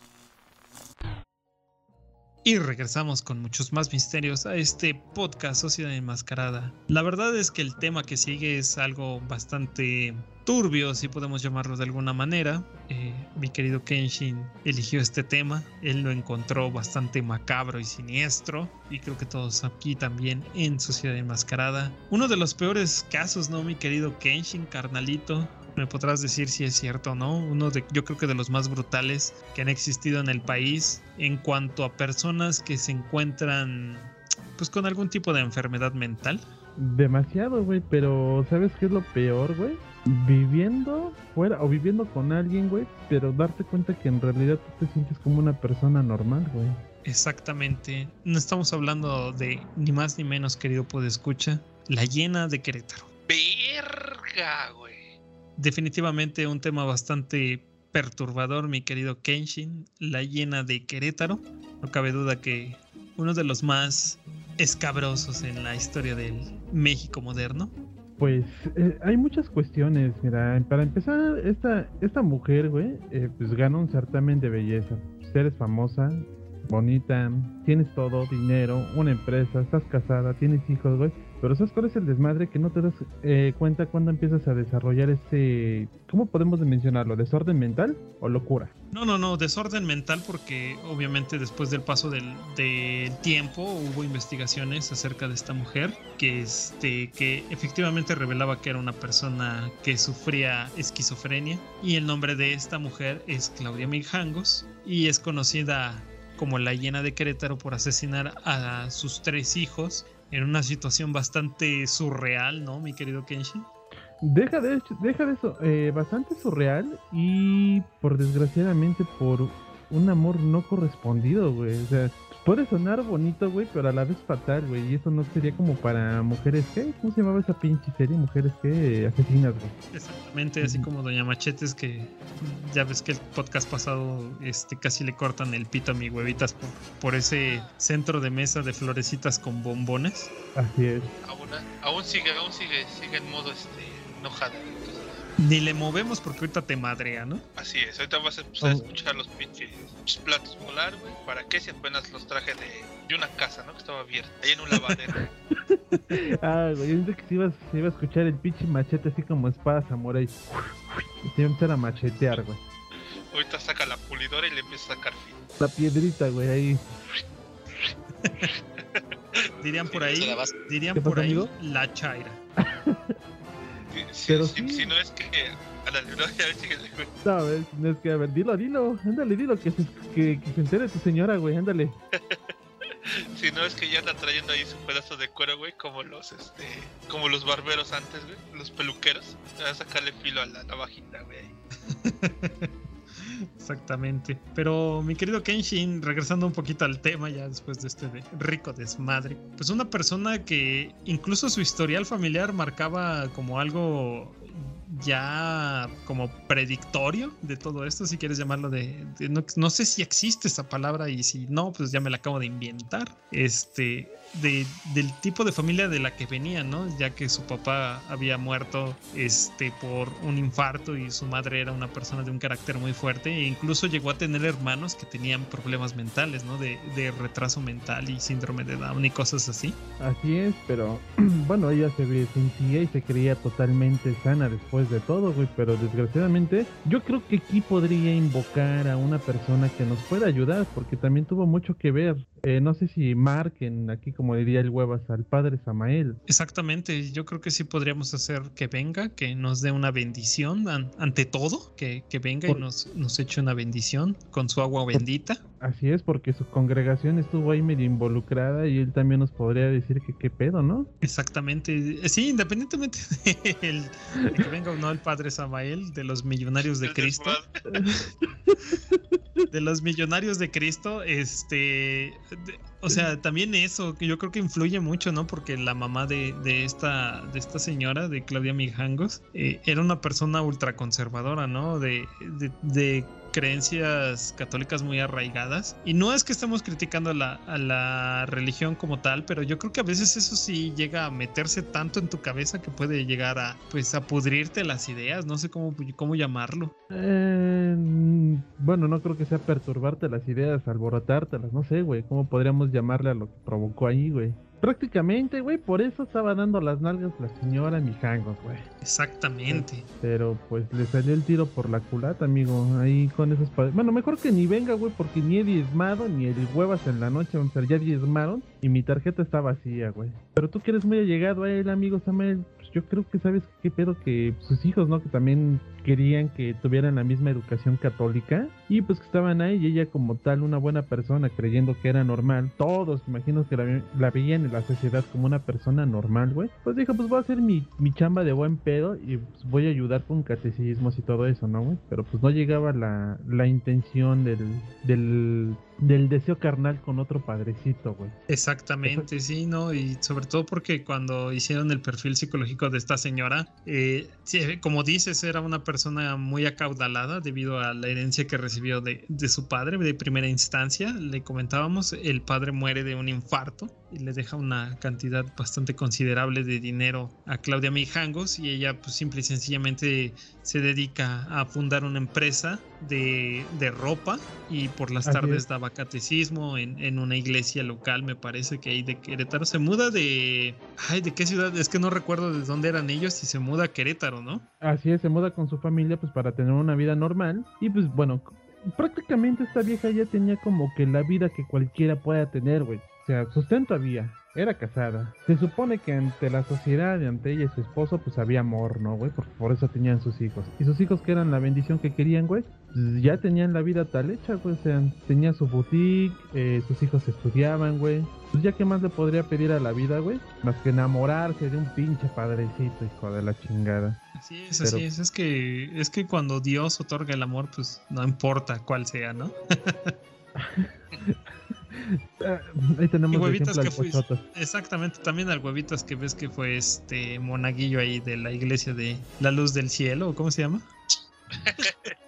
Y regresamos con muchos más misterios a este podcast Sociedad Enmascarada. La verdad es que el tema que sigue es algo bastante turbio, si podemos llamarlo de alguna manera. Eh, mi querido Kenshin eligió este tema, él lo encontró bastante macabro y siniestro, y creo que todos aquí también en Sociedad Enmascarada. Uno de los peores casos, ¿no, mi querido Kenshin, carnalito? Me podrás decir si es cierto o no. Uno de, yo creo que de los más brutales que han existido en el país en cuanto a personas que se encuentran pues con algún tipo de enfermedad mental. Demasiado, güey, pero ¿sabes qué es lo peor, güey? Viviendo fuera o viviendo con alguien, güey, pero darte cuenta que en realidad tú te sientes como una persona normal, güey. Exactamente. No estamos hablando de ni más ni menos, querido escucha, la llena de Querétaro. Verga, güey. Definitivamente un tema bastante perturbador, mi querido Kenshin, la llena de Querétaro. No cabe duda que uno de los más escabrosos en la historia del México moderno. Pues eh, hay muchas cuestiones, mira, para empezar, esta, esta mujer, güey, eh, pues gana un certamen de belleza. Eres famosa, bonita, tienes todo, dinero, una empresa, estás casada, tienes hijos, güey. Pero ¿sabes cuál es el desmadre? Que no te das eh, cuenta cuando empiezas a desarrollar ese... ¿Cómo podemos mencionarlo? ¿Desorden mental o locura? No, no, no, desorden mental porque obviamente después del paso del, del tiempo hubo investigaciones acerca de esta mujer que, este, que efectivamente revelaba que era una persona que sufría esquizofrenia y el nombre de esta mujer es Claudia Mijangos y es conocida como la hiena de Querétaro por asesinar a sus tres hijos en una situación bastante surreal, ¿no, mi querido Kenshin? Deja de, deja de eso, eh, bastante surreal y por desgraciadamente por un amor no correspondido, güey. O sea, puede sonar bonito, güey, pero a la vez fatal, güey. Y eso no sería como para mujeres que, ¿cómo se llamaba esa pinche serie? Mujeres que asesinas, güey. Exactamente, así como Doña Machetes, que ya ves que el podcast pasado este, casi le cortan el pito a mi huevitas por, por ese centro de mesa de florecitas con bombones. Así es. Aún, aún sigue, aún sigue, sigue en modo este, enojada. Ni le movemos porque ahorita te madrea, ¿no? así es, ahorita vas a empezar a Oh. escuchar los pinches, platos volar, güey. ¿Para qué si apenas los traje de, de una casa, ¿no? Que estaba abierta, ahí en un lavadero. Ah, güey, yo pensé que se iba, se iba a escuchar el pinche machete así como espada samurai. Y se iba a empezar a machetear, güey. ahorita saca la pulidora y le empieza a sacar fin. La piedrita, güey, ahí. Dirían por ahí, dirían ¿Qué por ahí amigo? la chaira. Si, si- Pero si- sí. si no es que. Ándale, no, ya síguele, güey. Sabes, no es que, a ver, dilo, dilo, ándale, dilo, que se, que, que se entere tu señora, güey, ándale. Si no es que ya anda trayendo ahí su pedazo de cuero, güey, como los este, como los barberos antes, güey, los peluqueros. Va a sacarle filo a la navajita, güey. Exactamente. Pero mi querido Kenshin, regresando un poquito al tema ya después de este rico desmadre, pues una persona que incluso su historial familiar marcaba como algo ya como predictorio de todo esto, si quieres llamarlo de, de- no, no sé si existe esa palabra y si no, pues ya me la acabo de inventar. Este, de, del tipo de familia de la que venía, ¿no? Ya que su papá había muerto este, por un infarto y su madre era una persona de un carácter muy fuerte e incluso llegó a tener hermanos que tenían problemas mentales, ¿no? De, de retraso mental y síndrome de Down y cosas así. Así es, pero bueno, ella se sentía y se creía totalmente sana después de todo, güey. Pero desgraciadamente, yo creo que aquí podría invocar a una persona que nos pueda ayudar, porque también tuvo mucho que ver. Eh, no sé si marquen aquí, como diría el huevas, al padre Samael. Exactamente, yo creo que sí podríamos hacer que venga, que nos dé una bendición an- ante todo, que, que venga y nos, nos eche una bendición con su agua bendita. Así es, porque su congregación estuvo ahí medio involucrada y él también nos podría decir que qué pedo, ¿no? Exactamente, sí, independientemente de, el- de que venga o no el padre Samael, de los millonarios de Cristo, de los millonarios de Cristo, este, de- o sea, también eso, que yo creo que influye mucho, ¿no? Porque la mamá de, de esta, de esta señora, de Claudia Mijangos, eh, era una persona ultraconservadora, ¿no? De, de, de creencias católicas muy arraigadas. Y no es que estemos criticando a la, a la religión como tal, pero yo creo que a veces eso sí llega a meterse tanto en tu cabeza que puede llegar a, pues, a pudrirte las ideas, no sé cómo, cómo llamarlo. Mm, bueno, no creo que sea perturbarte las ideas, alborotártelas, no sé, güey. ¿Cómo podríamos llamarle a lo que provocó ahí, güey? Prácticamente, güey, por eso estaba dando las nalgas la señora Mijangos, güey. Exactamente. Pero pues le salió el tiro por la culata, amigo. Ahí con esos padres. Bueno, mejor que ni venga, güey, porque ni he diezmado, ni el huevas en la noche, vamos a ver, ya diezmaron y mi tarjeta está vacía, güey. Pero tú que eres muy allegado a él, amigo Samuel, pues yo creo que sabes qué pedo que sus hijos, ¿no? Que también querían que tuvieran la misma educación católica y pues que estaban ahí y ella como tal una buena persona creyendo que era normal. Todos imagino que la, ve- la veían en la sociedad como una persona normal güey. Pues dijo pues voy a hacer mi, mi chamba de buen pedo y pues, voy a ayudar con catecismos y todo eso no güey pero pues no llegaba la, la intención del, del del deseo carnal con otro padrecito güey. Exactamente, sí, ¿no? Y sobre todo porque cuando hicieron el perfil psicológico de esta señora, eh, como dices, era una persona muy acaudalada debido a la herencia que recibió de, de su padre de primera instancia. Le comentábamos, el padre muere de un infarto y le deja una cantidad bastante considerable de dinero a Claudia Mijangos y ella pues simple y sencillamente se dedica a fundar una empresa de, de ropa y por las Así tardes es. daba catecismo en, en una iglesia local, me parece que hay de Querétaro. Se muda de... Ay, ¿de qué ciudad? Es que no recuerdo de dónde eran ellos y se muda a Querétaro, ¿no? Así es, se muda con su familia pues para tener una vida normal y pues bueno, prácticamente esta vieja ya tenía como que la vida que cualquiera pueda tener, güey. O sea, sustento había, era casada. Se supone que ante la sociedad y ante ella y su esposo pues había amor, ¿no, güey? Porque por eso tenían sus hijos. Y sus hijos que eran la bendición que querían, güey, pues, ya tenían la vida tal hecha, güey. O sea, tenía su boutique, eh, sus hijos estudiaban, güey. Pues ya qué más le podría pedir a la vida, güey, más que enamorarse de un pinche padrecito, hijo de la chingada. Así es, Pero- así es. Es que, es que cuando Dios otorga el amor, pues no importa cuál sea, ¿no? Ah, ahí Y tenemos de huevitas que. Pochotas. Exactamente, también al huevitas que ves que fue este monaguillo ahí de la iglesia de la luz del cielo, ¿o ¿cómo se llama?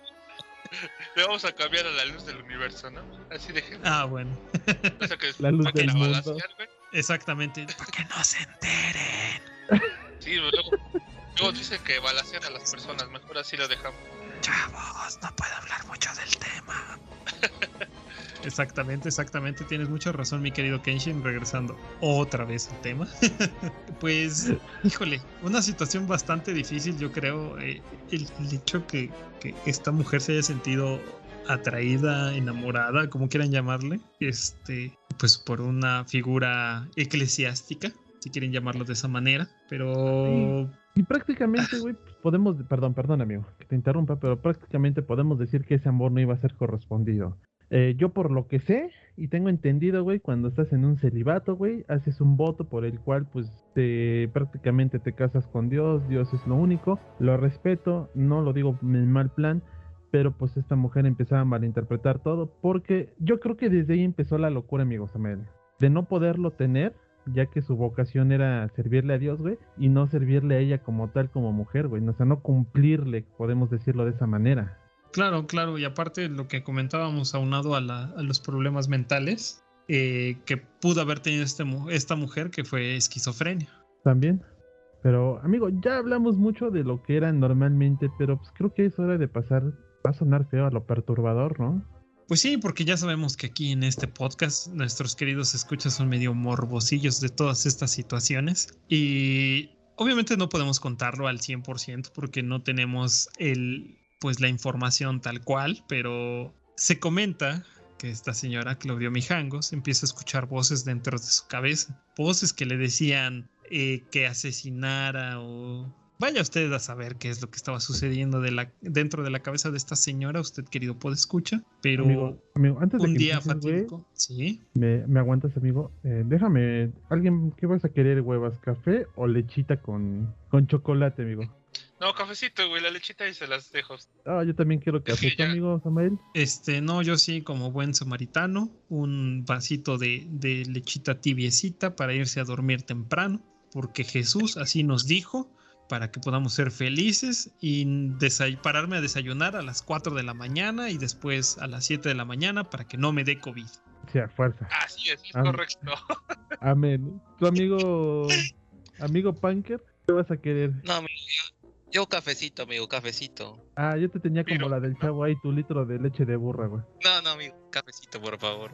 Le vamos a cambiar a la luz del universo, ¿no? Así de gente. Ah, bueno. O sea que La luz del mundo. balacear, güey. Exactamente. Para que no se enteren. Sí, luego, luego dicen que balacean a las personas. Mejor así lo dejamos. Chavos, no puedo hablar mucho del tema. Exactamente, exactamente. Tienes mucha razón, mi querido Kenshin. Regresando otra vez al tema. pues, híjole, una situación bastante difícil, yo creo. eh, el, el hecho que, que esta mujer se haya sentido atraída, enamorada, como quieran llamarle, este, pues por una figura eclesiástica, si quieren llamarlo de esa manera. Pero Y prácticamente, güey, podemos, perdón, perdón, amigo, que te interrumpa, pero prácticamente podemos decir que ese amor no iba a ser correspondido. Eh, yo por lo que sé y tengo entendido, güey, cuando estás en un celibato, güey, haces un voto por el cual, pues, te, prácticamente te casas con Dios, Dios es lo único, lo respeto, no lo digo en mal plan, pero pues esta mujer empezaba a malinterpretar todo, porque yo creo que desde ahí empezó la locura, amigo Samuel, de no poderlo tener, ya que su vocación era servirle a Dios, güey, y no servirle a ella como tal, como mujer, güey, o sea, no cumplirle, podemos decirlo de esa manera. Claro, claro, y aparte lo que comentábamos aunado a, la, a los problemas mentales eh, que pudo haber tenido este, esta mujer, que fue esquizofrenia. También. Pero, amigo, ya hablamos mucho de lo que era normalmente, pero pues creo que es hora de pasar, va a sonar feo a lo perturbador, ¿no? Pues sí, porque ya sabemos que aquí en este podcast nuestros queridos escuchas son medio morbosillos de todas estas situaciones y obviamente no podemos contarlo al 100% porque no tenemos el pues la información tal cual, pero se comenta que esta señora Claudio Mijangos empieza a escuchar voces dentro de su cabeza, voces que le decían eh, que asesinara o Vaya usted a saber qué es lo que estaba sucediendo de la, dentro de la cabeza de esta señora, usted querido escucha, pero Amigo, amigo, antes de un que día empieces. Sí. me, me aguantas, amigo. Eh, déjame, alguien, ¿qué vas a querer, huevas? ¿Café o lechita con, con chocolate, amigo? No, cafecito, güey, la lechita y se las dejo. Ah, yo también quiero café, ¿tú, Ya. amigo Samuel. Este, no, yo sí, como buen samaritano, un vasito de, de lechita tibiecita para irse a dormir temprano, porque Jesús así nos dijo, para que podamos ser felices y pararme a desayunar a las 4 de la mañana y después a las 7 de la mañana para que no me dé COVID. Sí, a fuerza. Así es, es correcto. Amén. Tu amigo, amigo Punker, ¿qué vas a querer? No, amigo, yo, yo cafecito, amigo, cafecito. Ah, yo te tenía como la del chavo ahí, tu litro de leche de burra, güey. No, no, amigo, cafecito, por favor.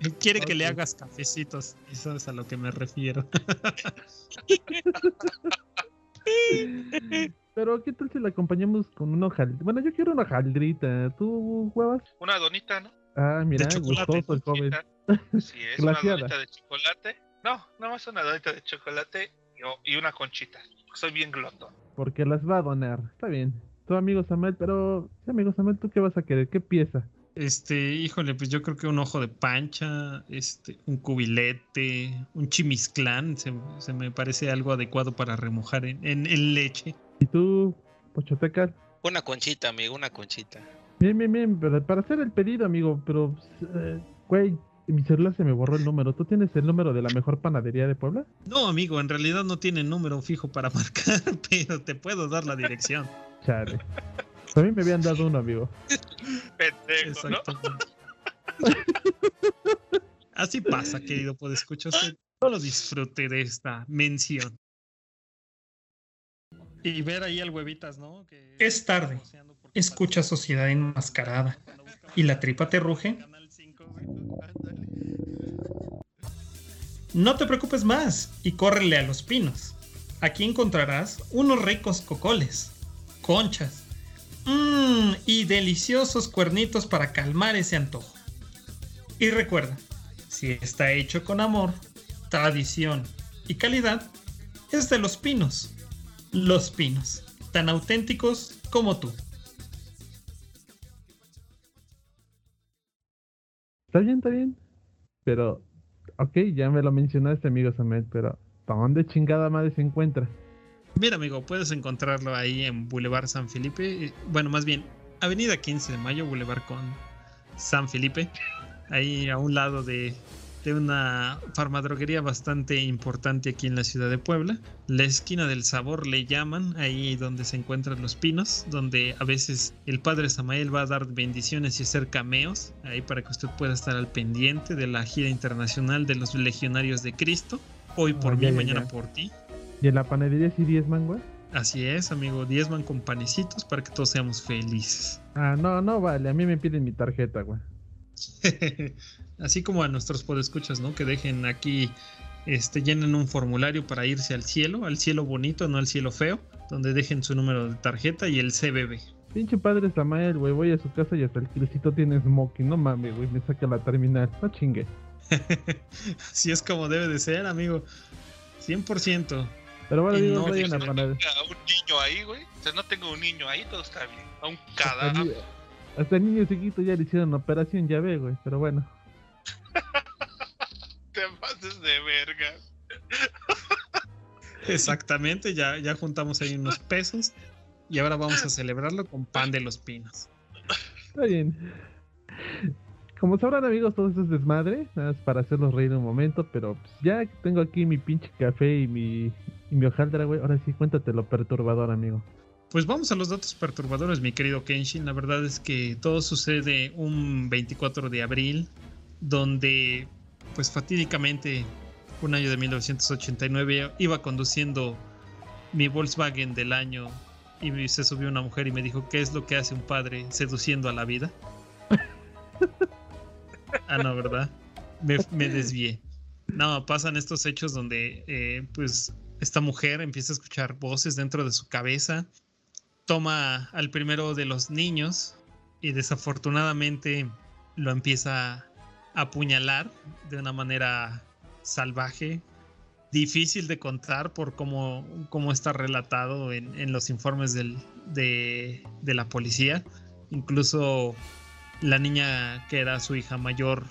Él Quiere que le hagas cafecitos, eso es a lo que me refiero. Pero, ¿qué tal si la acompañamos con una hojaldrita? Bueno, yo quiero una hojaldrita. ¿Tú, huevas? Una donita, ¿no? Ah, mira, gustoso el joven. Sí, es una donita de chocolate. No, nada más una donita de chocolate y una conchita. Soy bien glotón. Porque las va a donar. Está bien. Tu amigo Samuel, pero... Sí, amigo Samuel, ¿tú qué vas a querer? ¿Qué pieza? Este, híjole, pues yo creo que un ojo de pancha, este, un cubilete, un chimisclán, se, se me parece algo adecuado para remojar en, en- en leche. ¿Y tú, Pochoteca? Una conchita, amigo, una conchita. Bien, bien, bien. pero para hacer el pedido, amigo, pero... eh, güey, mi celular se me borró el número. ¿Tú tienes el número de la mejor panadería de Puebla? No, amigo, en realidad no tiene número fijo para marcar, pero te puedo dar la dirección. Chale. A mí me habían dado uno, amigo. Pendejo, ¿no? Así pasa, querido podescucha. Usted solo disfrute de esta mención. Y ver ahí al huevitas, ¿no? Que- Es tarde. Escucha Sociedad Enmascarada. ¿Y la tripa te ruge? No te preocupes más y córrele a los pinos. Aquí encontrarás unos ricos cocoles, conchas mmm, y deliciosos cuernitos para calmar ese antojo. Y recuerda, si está hecho con amor, tradición y calidad, es de los pinos. Los pinos, tan auténticos como tú. Está bien, está bien. Pero, ok, ya me lo mencionaste, amigo Samuel, pero ¿dónde chingada madre se encuentra? Mira, amigo, puedes encontrarlo ahí en Boulevard San Felipe. Bueno, más bien, Avenida 15 de Mayo, Boulevard con San Felipe. Ahí a un lado de, de una farmadroguería bastante importante aquí en la ciudad de Puebla. La esquina del sabor le llaman, ahí donde se encuentran los pinos, donde a veces el padre Samael va a dar bendiciones y hacer cameos, ahí para que usted pueda estar al pendiente de la gira internacional de los legionarios de Cristo. Hoy por Ah, mí, ya, mañana ya. por ti. ¿Y en la panadería sí diezman, güey? Así es, amigo. Diezman con panecitos para que todos seamos felices. Ah, no, no vale, a mí me piden mi tarjeta, güey. Así como a nuestros podescuchas, ¿no? Que dejen aquí, este, llenen un formulario para irse al cielo, al cielo bonito, no al cielo feo, donde dejen su número de tarjeta y el CBB. Pinche padre Samael, güey, voy a su casa y hasta el Crisito tiene smoking, no mames, güey, me saca la terminal, no chingue. Así es como debe de ser, amigo. 100%. Pero bueno, Y digo, no vayan Si a un niño ahí, güey. O sea, no tengo un niño ahí, todo está bien. A un cadáver. hasta el niño chiquito ya le hicieron operación, ya ve, güey, pero bueno. Te pases de verga. Exactamente, ya, ya juntamos ahí unos pesos y ahora vamos a celebrarlo con pan de los pinos. Está bien. Como sabrán amigos, todo esto es desmadre, nada más para hacerlos reír un momento, pero pues, ya tengo aquí mi pinche café y mi, y mi hojaldra, güey. Ahora sí, cuéntate lo perturbador, amigo. Pues vamos a los datos perturbadores, mi querido Kenshin. La verdad es que todo sucede un 24 de abril, donde, pues fatídicamente, un año de 1989, iba conduciendo mi Volkswagen del año y se subió una mujer y me dijo, ¿qué es lo que hace un padre seduciendo a la vida? Ah, no, ¿verdad? Me, desvié. No, pasan estos hechos donde, eh, pues, esta mujer empieza a escuchar voces dentro de su cabeza, toma al primero de los niños y desafortunadamente lo empieza a apuñalar de una manera salvaje, difícil de contar por cómo, cómo está relatado en, los informes de, de la policía. Incluso la niña que era su hija mayor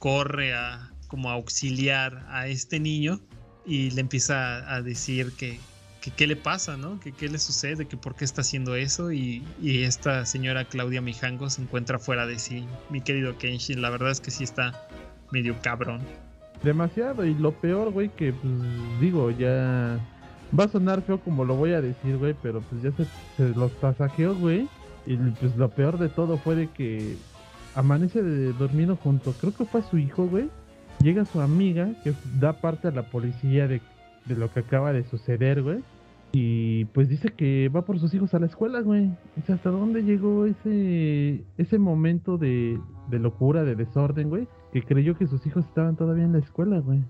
corre a como auxiliar a este niño y le empieza a decir que, qué le pasa, ¿no? Que qué le sucede, que por qué está haciendo eso y, esta señora Claudia Mijango se encuentra fuera de sí. Mi querido Kenshin, la verdad es que sí está medio cabrón. Demasiado y lo peor, güey, que pues digo, ya va a sonar feo como lo voy a decir, güey, pero pues ya se, los pasajeó, güey. Y pues lo peor de todo fue de que amanece de dormido junto, creo que fue su hijo, güey. Llega su amiga, que da parte a la policía de, lo que acaba de suceder, güey. Y pues dice que va por sus hijos a la escuela, güey. O sea, ¿hasta dónde llegó ese, ese momento de, de locura, de desorden, güey? Que creyó que sus hijos estaban todavía en la escuela, güey.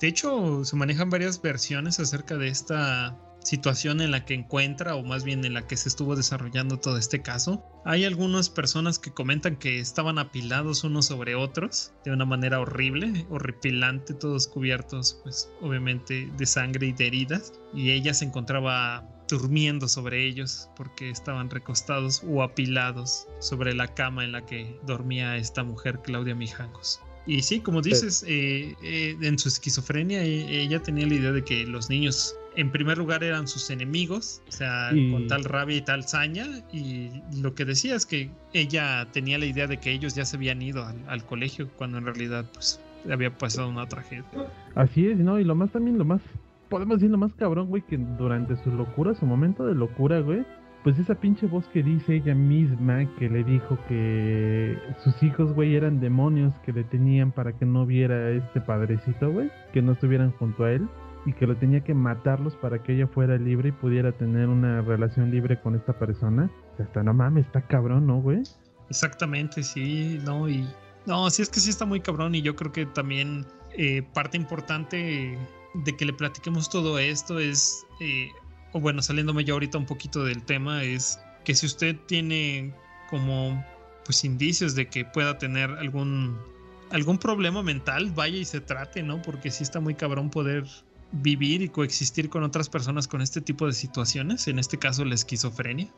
De hecho, se manejan varias versiones acerca de esta situación en la que encuentra o más bien en la que se estuvo desarrollando todo este caso. Hay algunas personas que comentan que estaban apilados unos sobre otros de una manera horrible, horripilante, todos cubiertos pues obviamente de sangre y de heridas y ella se encontraba durmiendo sobre ellos porque estaban recostados o apilados sobre la cama en la que dormía esta mujer Claudia Mijangos. Y sí, como dices, eh, eh, en su esquizofrenia e, ella tenía la idea de que los niños en primer lugar eran sus enemigos, o sea, con tal rabia y tal saña, y lo que decía es que ella tenía la idea de que ellos ya se habían ido al, colegio, cuando en realidad pues había pasado una tragedia. Así es, ¿no? Y lo más también, lo más, podemos decir lo más cabrón, güey, que durante su locura, su momento de locura, güey, pues esa pinche voz que dice ella misma que le dijo que sus hijos, güey, eran demonios que le tenían para que no viera a este padrecito, güey, que no estuvieran junto a él y que lo tenía que matarlos para que ella fuera libre y pudiera tener una relación libre con esta persona. hasta no mames, está cabrón, ¿no, güey? Exactamente, sí, no, y no, sí es que sí está muy cabrón y yo creo que también eh, parte importante de que le platiquemos todo esto es, eh, o bueno, saliéndome yo ahorita un poquito del tema, es que si usted tiene como pues indicios de que pueda tener algún algún problema mental, vaya y se trate, ¿no? Porque sí está muy cabrón poder vivir y coexistir con otras personas con este tipo de situaciones, en este caso la esquizofrenia?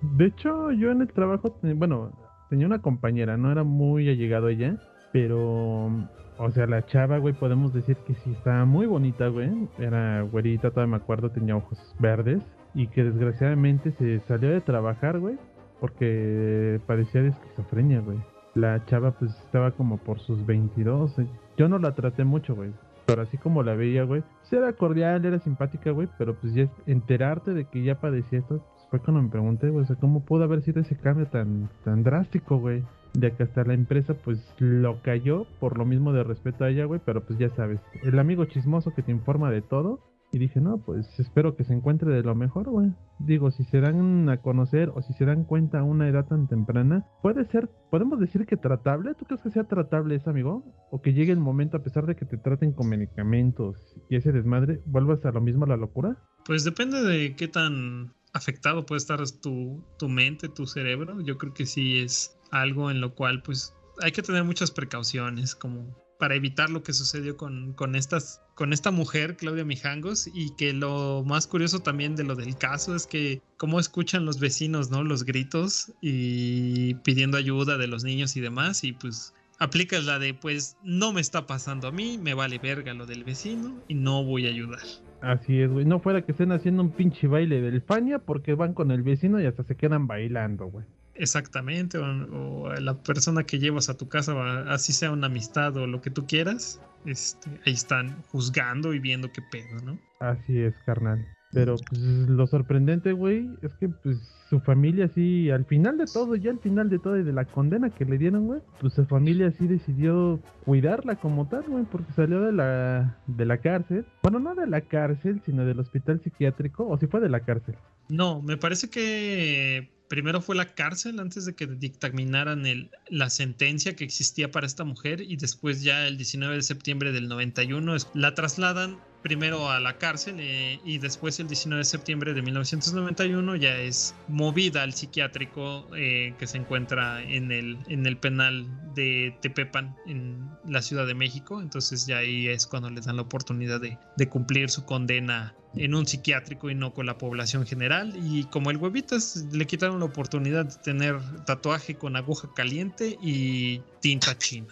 De hecho, yo en el trabajo, bueno, tenía una compañera, no era muy allegado ella, pero, o sea, la chava, güey, podemos decir que sí estaba muy bonita, güey. Era güerita, todavía me acuerdo, tenía ojos verdes y que desgraciadamente se salió de trabajar, güey, porque padecía de esquizofrenia, güey. La chava pues estaba como por sus 22. Yo no la traté mucho, güey. Pero así como la veía, güey, pues era cordial, era simpática, güey, pero pues ya enterarte de que ya padecía esto, pues fue cuando me pregunté, güey, o sea, ¿cómo pudo haber sido ese cambio tan, tan drástico, güey? De que hasta la empresa, pues, lo cayó por lo mismo de respeto a ella, güey, pero pues ya sabes, el amigo chismoso que te informa de todo, y dije, no, pues espero que se encuentre de lo mejor, güey. Digo, si se dan a conocer o si se dan cuenta a una edad tan temprana, puede ser, podemos decir que tratable. ¿Tú crees que sea tratable eso, amigo? O que llegue el momento, a pesar de que te traten con medicamentos y ese desmadre, vuelvas a lo mismo a la locura? Pues depende de qué tan afectado puede estar tu, tu mente, tu cerebro. Yo creo que sí es algo en lo cual, pues, hay que tener muchas precauciones, como para evitar lo que sucedió con, con, estas, con esta mujer, Claudia Mijangos, y que lo más curioso también de lo del caso es que cómo escuchan los vecinos, ¿no? Los gritos y pidiendo ayuda de los niños y demás, y pues aplicas la de, pues no me está pasando a mí, me vale verga lo del vecino y no voy a ayudar. Así es, güey. No fuera que estén haciendo un pinche baile del Fania porque van con el vecino y hasta se quedan bailando, güey. Exactamente, o, la persona que llevas a tu casa, así sea una amistad o lo que tú quieras, este, ahí están juzgando y viendo qué pedo, ¿no? Así es, carnal. Pero pues, lo sorprendente, güey, es que pues su familia sí, al final de todo, ya al final de todo y de la condena que le dieron, güey, pues su familia sí decidió cuidarla como tal, güey, porque salió de la, de la cárcel. Bueno, no de la cárcel, sino del hospital psiquiátrico, o si fue de la cárcel. No, me parece que primero fue la cárcel antes de que dictaminaran el, la sentencia que existía para esta mujer y después ya el 19 de septiembre del 91 la trasladan primero a la cárcel eh, y después el 19 de septiembre de 1991 ya es movida al psiquiátrico eh, que se encuentra en el, en el penal de Tepepan en la Ciudad de México. Entonces ya ahí es cuando les dan la oportunidad de, de cumplir su condena en un psiquiátrico y no con la población general. Y como el huevitas le quitaron la oportunidad de tener tatuaje con aguja caliente y tinta china.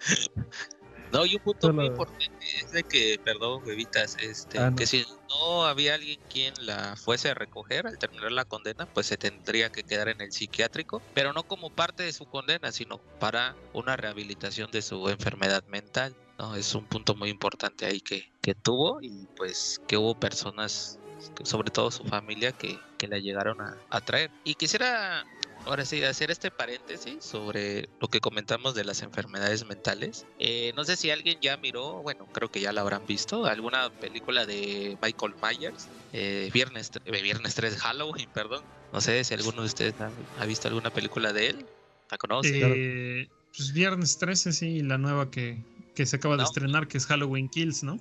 No, y un punto muy importante es de que, perdón, bebitas, este, ah, que si no había alguien quien la fuese a recoger al terminar la condena, pues se tendría que quedar en el psiquiátrico, pero no como parte de su condena, sino para una rehabilitación de su enfermedad mental. ¿No? Es un punto muy importante ahí que, que tuvo y pues que hubo personas, sobre todo su familia, que, que la llegaron a, a traer. Y quisiera ahora sí, hacer este paréntesis sobre lo que comentamos de las enfermedades mentales. Eh, no sé si alguien ya miró, bueno, creo que ya la habrán visto, alguna película de Michael Myers, eh, Viernes, eh, Viernes 3 Halloween, perdón. No sé si alguno de ustedes ha, visto alguna película de él. ¿La conoce? pues Viernes 13, sí, la nueva que, que se acaba de estrenar, que es Halloween Kills, ¿no?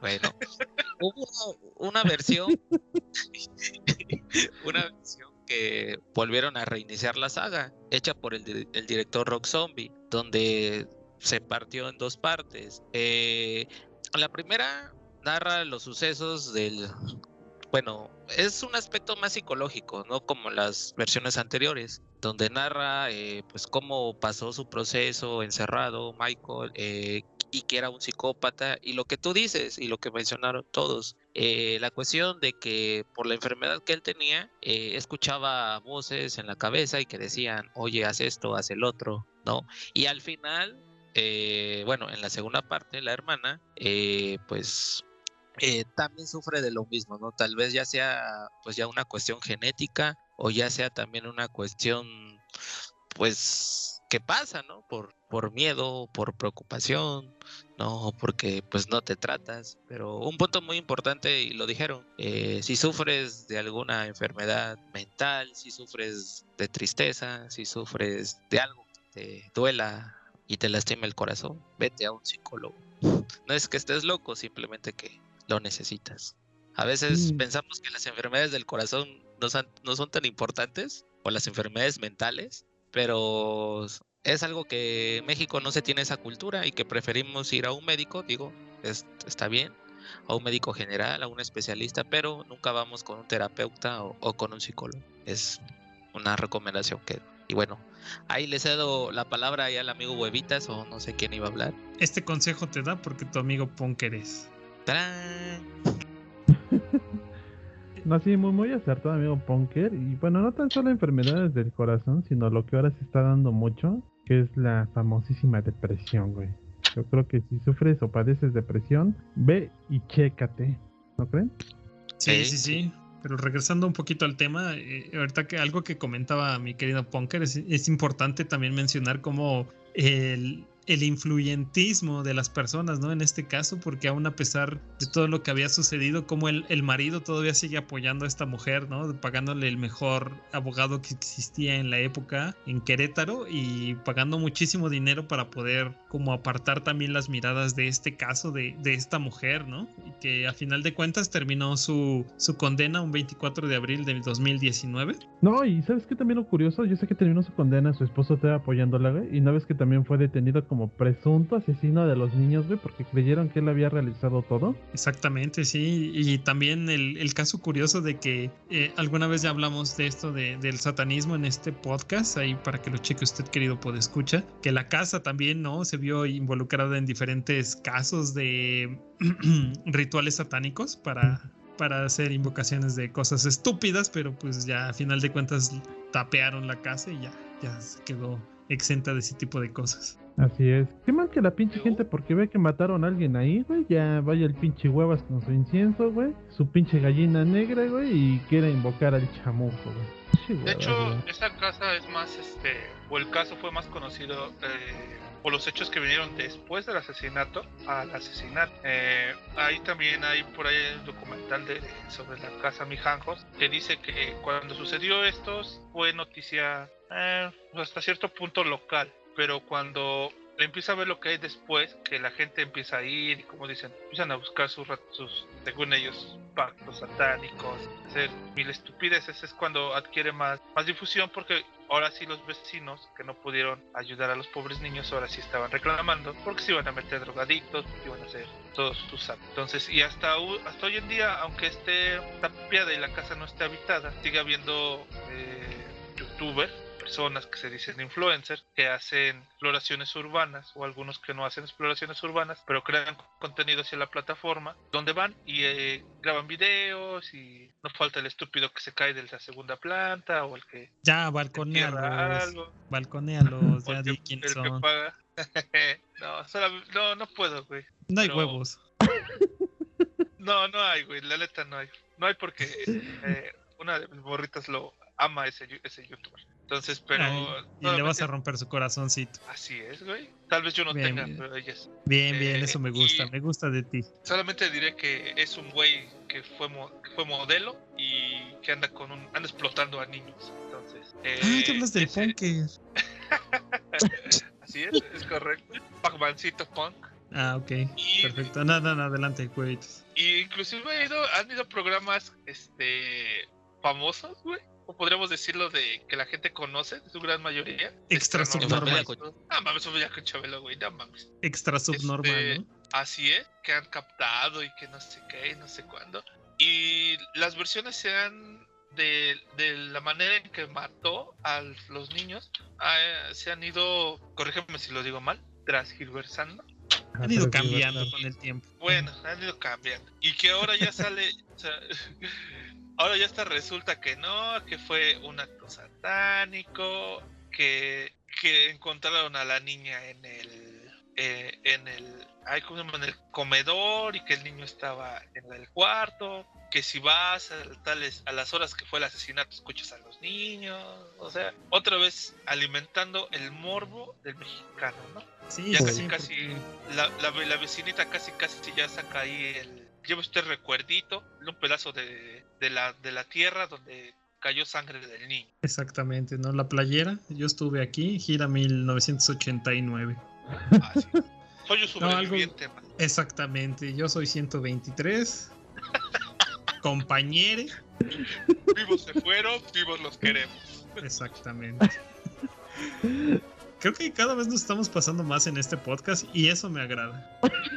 bueno, hubo una versión, una versión que volvieron a reiniciar la saga, hecha por el, director Rock Zombie, donde se partió en dos partes. Eh, la primera narra los sucesos del... Bueno, es un aspecto más psicológico, no como las versiones anteriores, donde narra eh, pues cómo pasó su proceso encerrado Michael, eh, y que era un psicópata y lo que tú dices y lo que mencionaron todos, eh, la cuestión de que por la enfermedad que él tenía, eh, escuchaba voces en la cabeza y que decían, oye, haz esto, haz el otro, ¿no? Y al final, bueno, en la segunda parte, la hermana, pues también sufre de lo mismo, ¿no? Tal vez ya sea, pues ya una cuestión genética o ya sea también una cuestión, pues que pasa, ¿no? Por, por miedo, por preocupación, ¿no? Porque pues no te tratas. Pero un punto muy importante, y lo dijeron, eh, si sufres de alguna enfermedad mental, si sufres de tristeza, si sufres de algo que te duela y te lastima el corazón, vete a un psicólogo. No es que estés loco, simplemente que lo necesitas. A veces mm. pensamos que las enfermedades del corazón no son, no son tan importantes, o las enfermedades mentales, pero es algo que México no se tiene esa cultura y que preferimos ir a un médico, digo, está bien, a un médico general, a un especialista, pero nunca vamos con un terapeuta o, con un psicólogo. Es una recomendación que... Y bueno, ahí le cedo la palabra ahí al amigo Huevitas o no sé quién iba a hablar. Este consejo te da porque tu amigo Ponker es. No, sí, muy, muy acertado, amigo Punker. Y bueno, no tan solo enfermedades del corazón, sino lo que ahora se está dando mucho, que es la famosísima depresión, güey. Yo creo que si sufres o padeces depresión, ve y chécate, ¿no creen? Sí, sí, sí. Pero regresando un poquito al tema, eh, ahorita que algo que comentaba mi querido Punker, es, es importante también mencionar cómo el, el influyentismo de las personas, ¿no? En este caso, porque aún a pesar de todo lo que había sucedido, como el, el, marido todavía sigue apoyando a esta mujer, ¿no? Pagándole el mejor abogado que existía en la época en Querétaro y pagando muchísimo dinero para poder como apartar también las miradas de este caso de, de esta mujer, ¿no? Y que a final de cuentas terminó su, su condena un 24 de abril de 2019. No, y ¿sabes qué también lo curioso? Yo sé que terminó su condena, su esposo estaba apoyándola, y una vez que también fue detenido como como presunto asesino de los niños, güey, porque creyeron que él había realizado todo. Exactamente, sí. Y también el, el caso curioso de que eh, alguna vez ya hablamos de esto de, del satanismo en este podcast, ahí para que lo cheque usted, querido escucha, que la casa también, ¿no? Se vio involucrada en diferentes casos de rituales satánicos para para hacer invocaciones de cosas estúpidas, pero pues ya a final de cuentas tapearon la casa y ya, ya se quedó exenta de ese tipo de cosas. Así es. Qué mal que la pinche gente, porque ve que mataron a alguien ahí, güey. Ya vaya el pinche huevas con su incienso, güey. Su pinche gallina negra, güey. Y quiere invocar al chamuco, güey. De hecho, esa casa es más, este, o el caso fue más conocido eh, por los hechos que vinieron después del asesinato al asesinato. Eh, ahí también hay por ahí un documental de, sobre la casa Mijanjos que dice que cuando sucedió esto fue noticia eh, hasta cierto punto local pero cuando empieza a ver lo que hay después, que la gente empieza a ir y como dicen, empiezan a buscar sus, sus según ellos, pactos satánicos, hacer mil estupideces, es cuando adquiere más, más difusión porque ahora sí los vecinos que no pudieron ayudar a los pobres niños, ahora sí estaban reclamando porque se iban a meter drogadictos, iban a hacer todos sus actos. Entonces, y hasta, hasta hoy en día, aunque esté tapiada y la casa no esté habitada, sigue habiendo eh, youtubers personas que se dicen influencers que hacen exploraciones urbanas o algunos que no hacen exploraciones urbanas pero crean contenido hacia la plataforma donde van y eh, graban videos y no falta el estúpido que se cae de la segunda planta o el que ya balconealos balconealos ya di quién son. no, solo, no no puedo güey. No hay huevos. No no hay güey la neta no hay. No hay porque eh, una de mis morritas lo ama ese, ese youtuber entonces, pero. y le vas a romper su corazoncito. Así es, güey. Tal vez yo no tenga, pero ellas. Bien, bien, eso me gusta. Me gusta de ti. Solamente diré que es un güey que fue, fue modelo y que anda con un. anda explotando a niños. Entonces. Eh, ah, tú hablas del punk. Así es, es correcto. Pacmancito punk. Ah, ok. Perfecto. No, no, no, adelante, güey. Y inclusive he ido, han ido programas este famosos, güey o podríamos decirlo de que la gente conoce, su gran mayoría. Extra subnormal. Ah, mames, ya con Chabelo, güey, no mames. Extra subnormal, este, ¿no? Así es, que han captado y que no sé qué, no sé cuándo. Y las versiones sean de, de la manera en que mató a los niños, ah, se han ido, corrígeme si lo digo mal, transgiversando. Han ido cambiando con el tiempo. Bueno, han ido cambiando. Y que ahora ya sale, o sea, Ahora ya está resulta que no, que fue un acto satánico, que, que encontraron a la niña en el eh, en el en el comedor y que el niño estaba en el cuarto, que si vas a tales a las horas que fue el asesinato escuchas a los niños, o sea, otra vez alimentando el morbo del mexicano, ¿no? Sí, ya casi casi la, la, la vecinita casi casi ya saca ahí el lleva este recuerdito, un pedazo de, la, de la tierra donde cayó sangre del niño. Exactamente, ¿no? La playera, yo estuve aquí, gira 1989. Ah, sí. Soy un sobreviviente. exactamente, yo soy 123. Compañere. Vivos se fueron, vivos los queremos. Exactamente. Creo que cada vez nos estamos pasando más en este podcast y eso me agrada.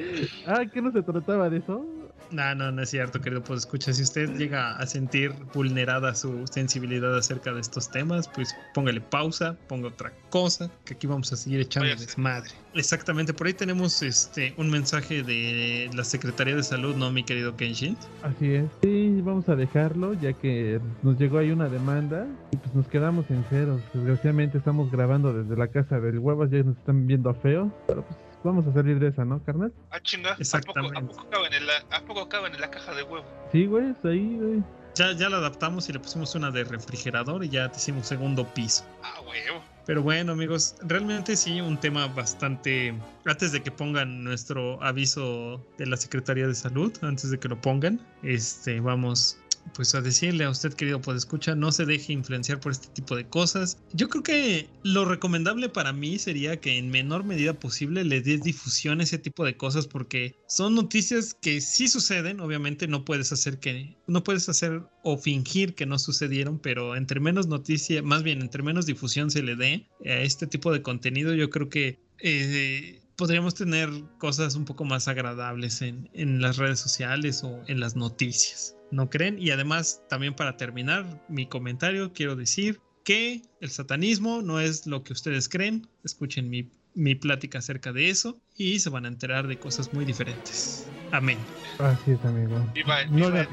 Ah, ¿qué no se trataba de eso? No, no, no es cierto, querido. Pues escucha, si usted llega a sentir vulnerada su sensibilidad acerca de estos temas, pues póngale pausa, ponga otra cosa, que aquí vamos a seguir echando desmadre. Exactamente, por ahí tenemos este un mensaje de la Secretaría de Salud, ¿no, mi querido Kenshin? Así es. Sí, vamos a dejarlo, ya que nos llegó ahí una demanda y pues nos quedamos en ceros. Desgraciadamente estamos grabando desde la casa del huevos, ya nos están viendo feo, pero pues vamos a salir de esa, ¿no, carnal? Ah, chinga. ¿A poco, ¿a poco, caben en la, ¿A poco caben en la caja de huevo? Sí, güey, es ahí, güey. Ya, ya la adaptamos y le pusimos una de refrigerador y ya te hicimos segundo piso. Ah, huevo. Pero bueno, amigos, realmente sí, un tema bastante. Antes de que pongan nuestro aviso de la Secretaría de Salud, antes de que lo pongan, este, vamos pues a decirle a usted, querido escucha, no se deje influenciar por este tipo de cosas. Yo creo que lo recomendable para mí sería que en menor medida posible le des difusión a ese tipo de cosas porque son noticias que sí suceden, obviamente no puedes hacer que no puedes hacer o fingir que no sucedieron, pero entre menos noticia, más bien entre menos difusión se le dé a este tipo de contenido, yo creo que eh, podríamos tener cosas un poco más agradables en, en las redes sociales o en las noticias. ¿No creen? Y además, también para terminar mi comentario, quiero decir que el satanismo no es lo que ustedes creen. Escuchen mi, mi plática acerca de eso y se van a enterar de cosas muy diferentes. Amén. Así es, amigo. Viva, viva.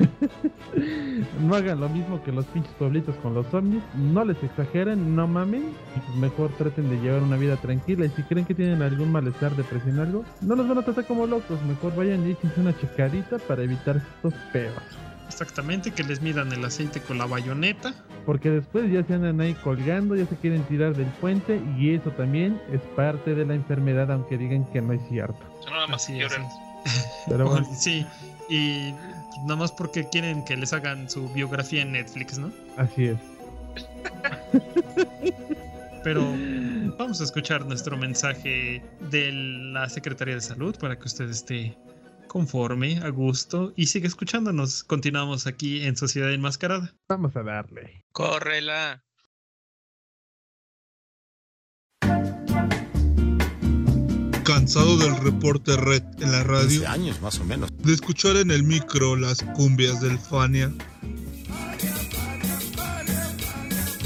no hagan lo mismo que los pinches pueblitos con los zombies. No les exageren, no mamen. Y pues mejor traten de llevar una vida tranquila. Y si creen que tienen algún malestar, depresión o algo, no los van a tratar como locos. Mejor vayan y échense una checadita para evitar estos pedos. Exactamente, que les midan el aceite con la bayoneta. Porque después ya se andan ahí colgando, ya se quieren tirar del puente. Y eso también es parte de la enfermedad, aunque digan que no es cierto. Nada más Así que es. lloran. Pero bueno, Sí, y nada más porque quieren que les hagan su biografía en Netflix, ¿no? así es. Pero vamos a escuchar nuestro mensaje de la Secretaría de Salud para que usted esté conforme, a gusto y siga escuchándonos. Continuamos aquí en Sociedad Enmascarada. Vamos a darle. Córrela. Cansado del reporte red en la radio, 15 años más o menos. de escuchar en el micro las cumbias del Fania.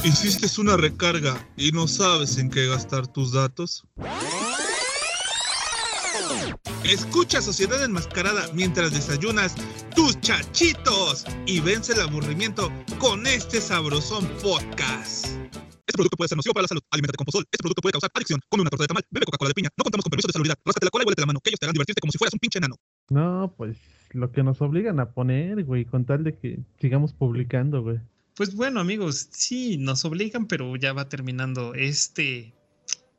¿Hiciste una recarga y no sabes en qué gastar tus datos? Escucha Sociedad Enmascarada mientras desayunas tus chachitos y vence el aburrimiento con este sabrosón podcast. Este producto puede ser nocivo para la salud. Aliméntate con pozol. Este producto puede causar adicción. Come una torta de tamal. Bebe Coca-Cola de piña. No contamos con permiso de salubridad. Ráscate la cola y huélete la mano. Que ellos te harán divertirte como si fueras un pinche enano. No, pues lo que nos obligan a poner, güey, con tal de que sigamos publicando, güey. Pues bueno, amigos, sí, nos obligan, pero ya va terminando este,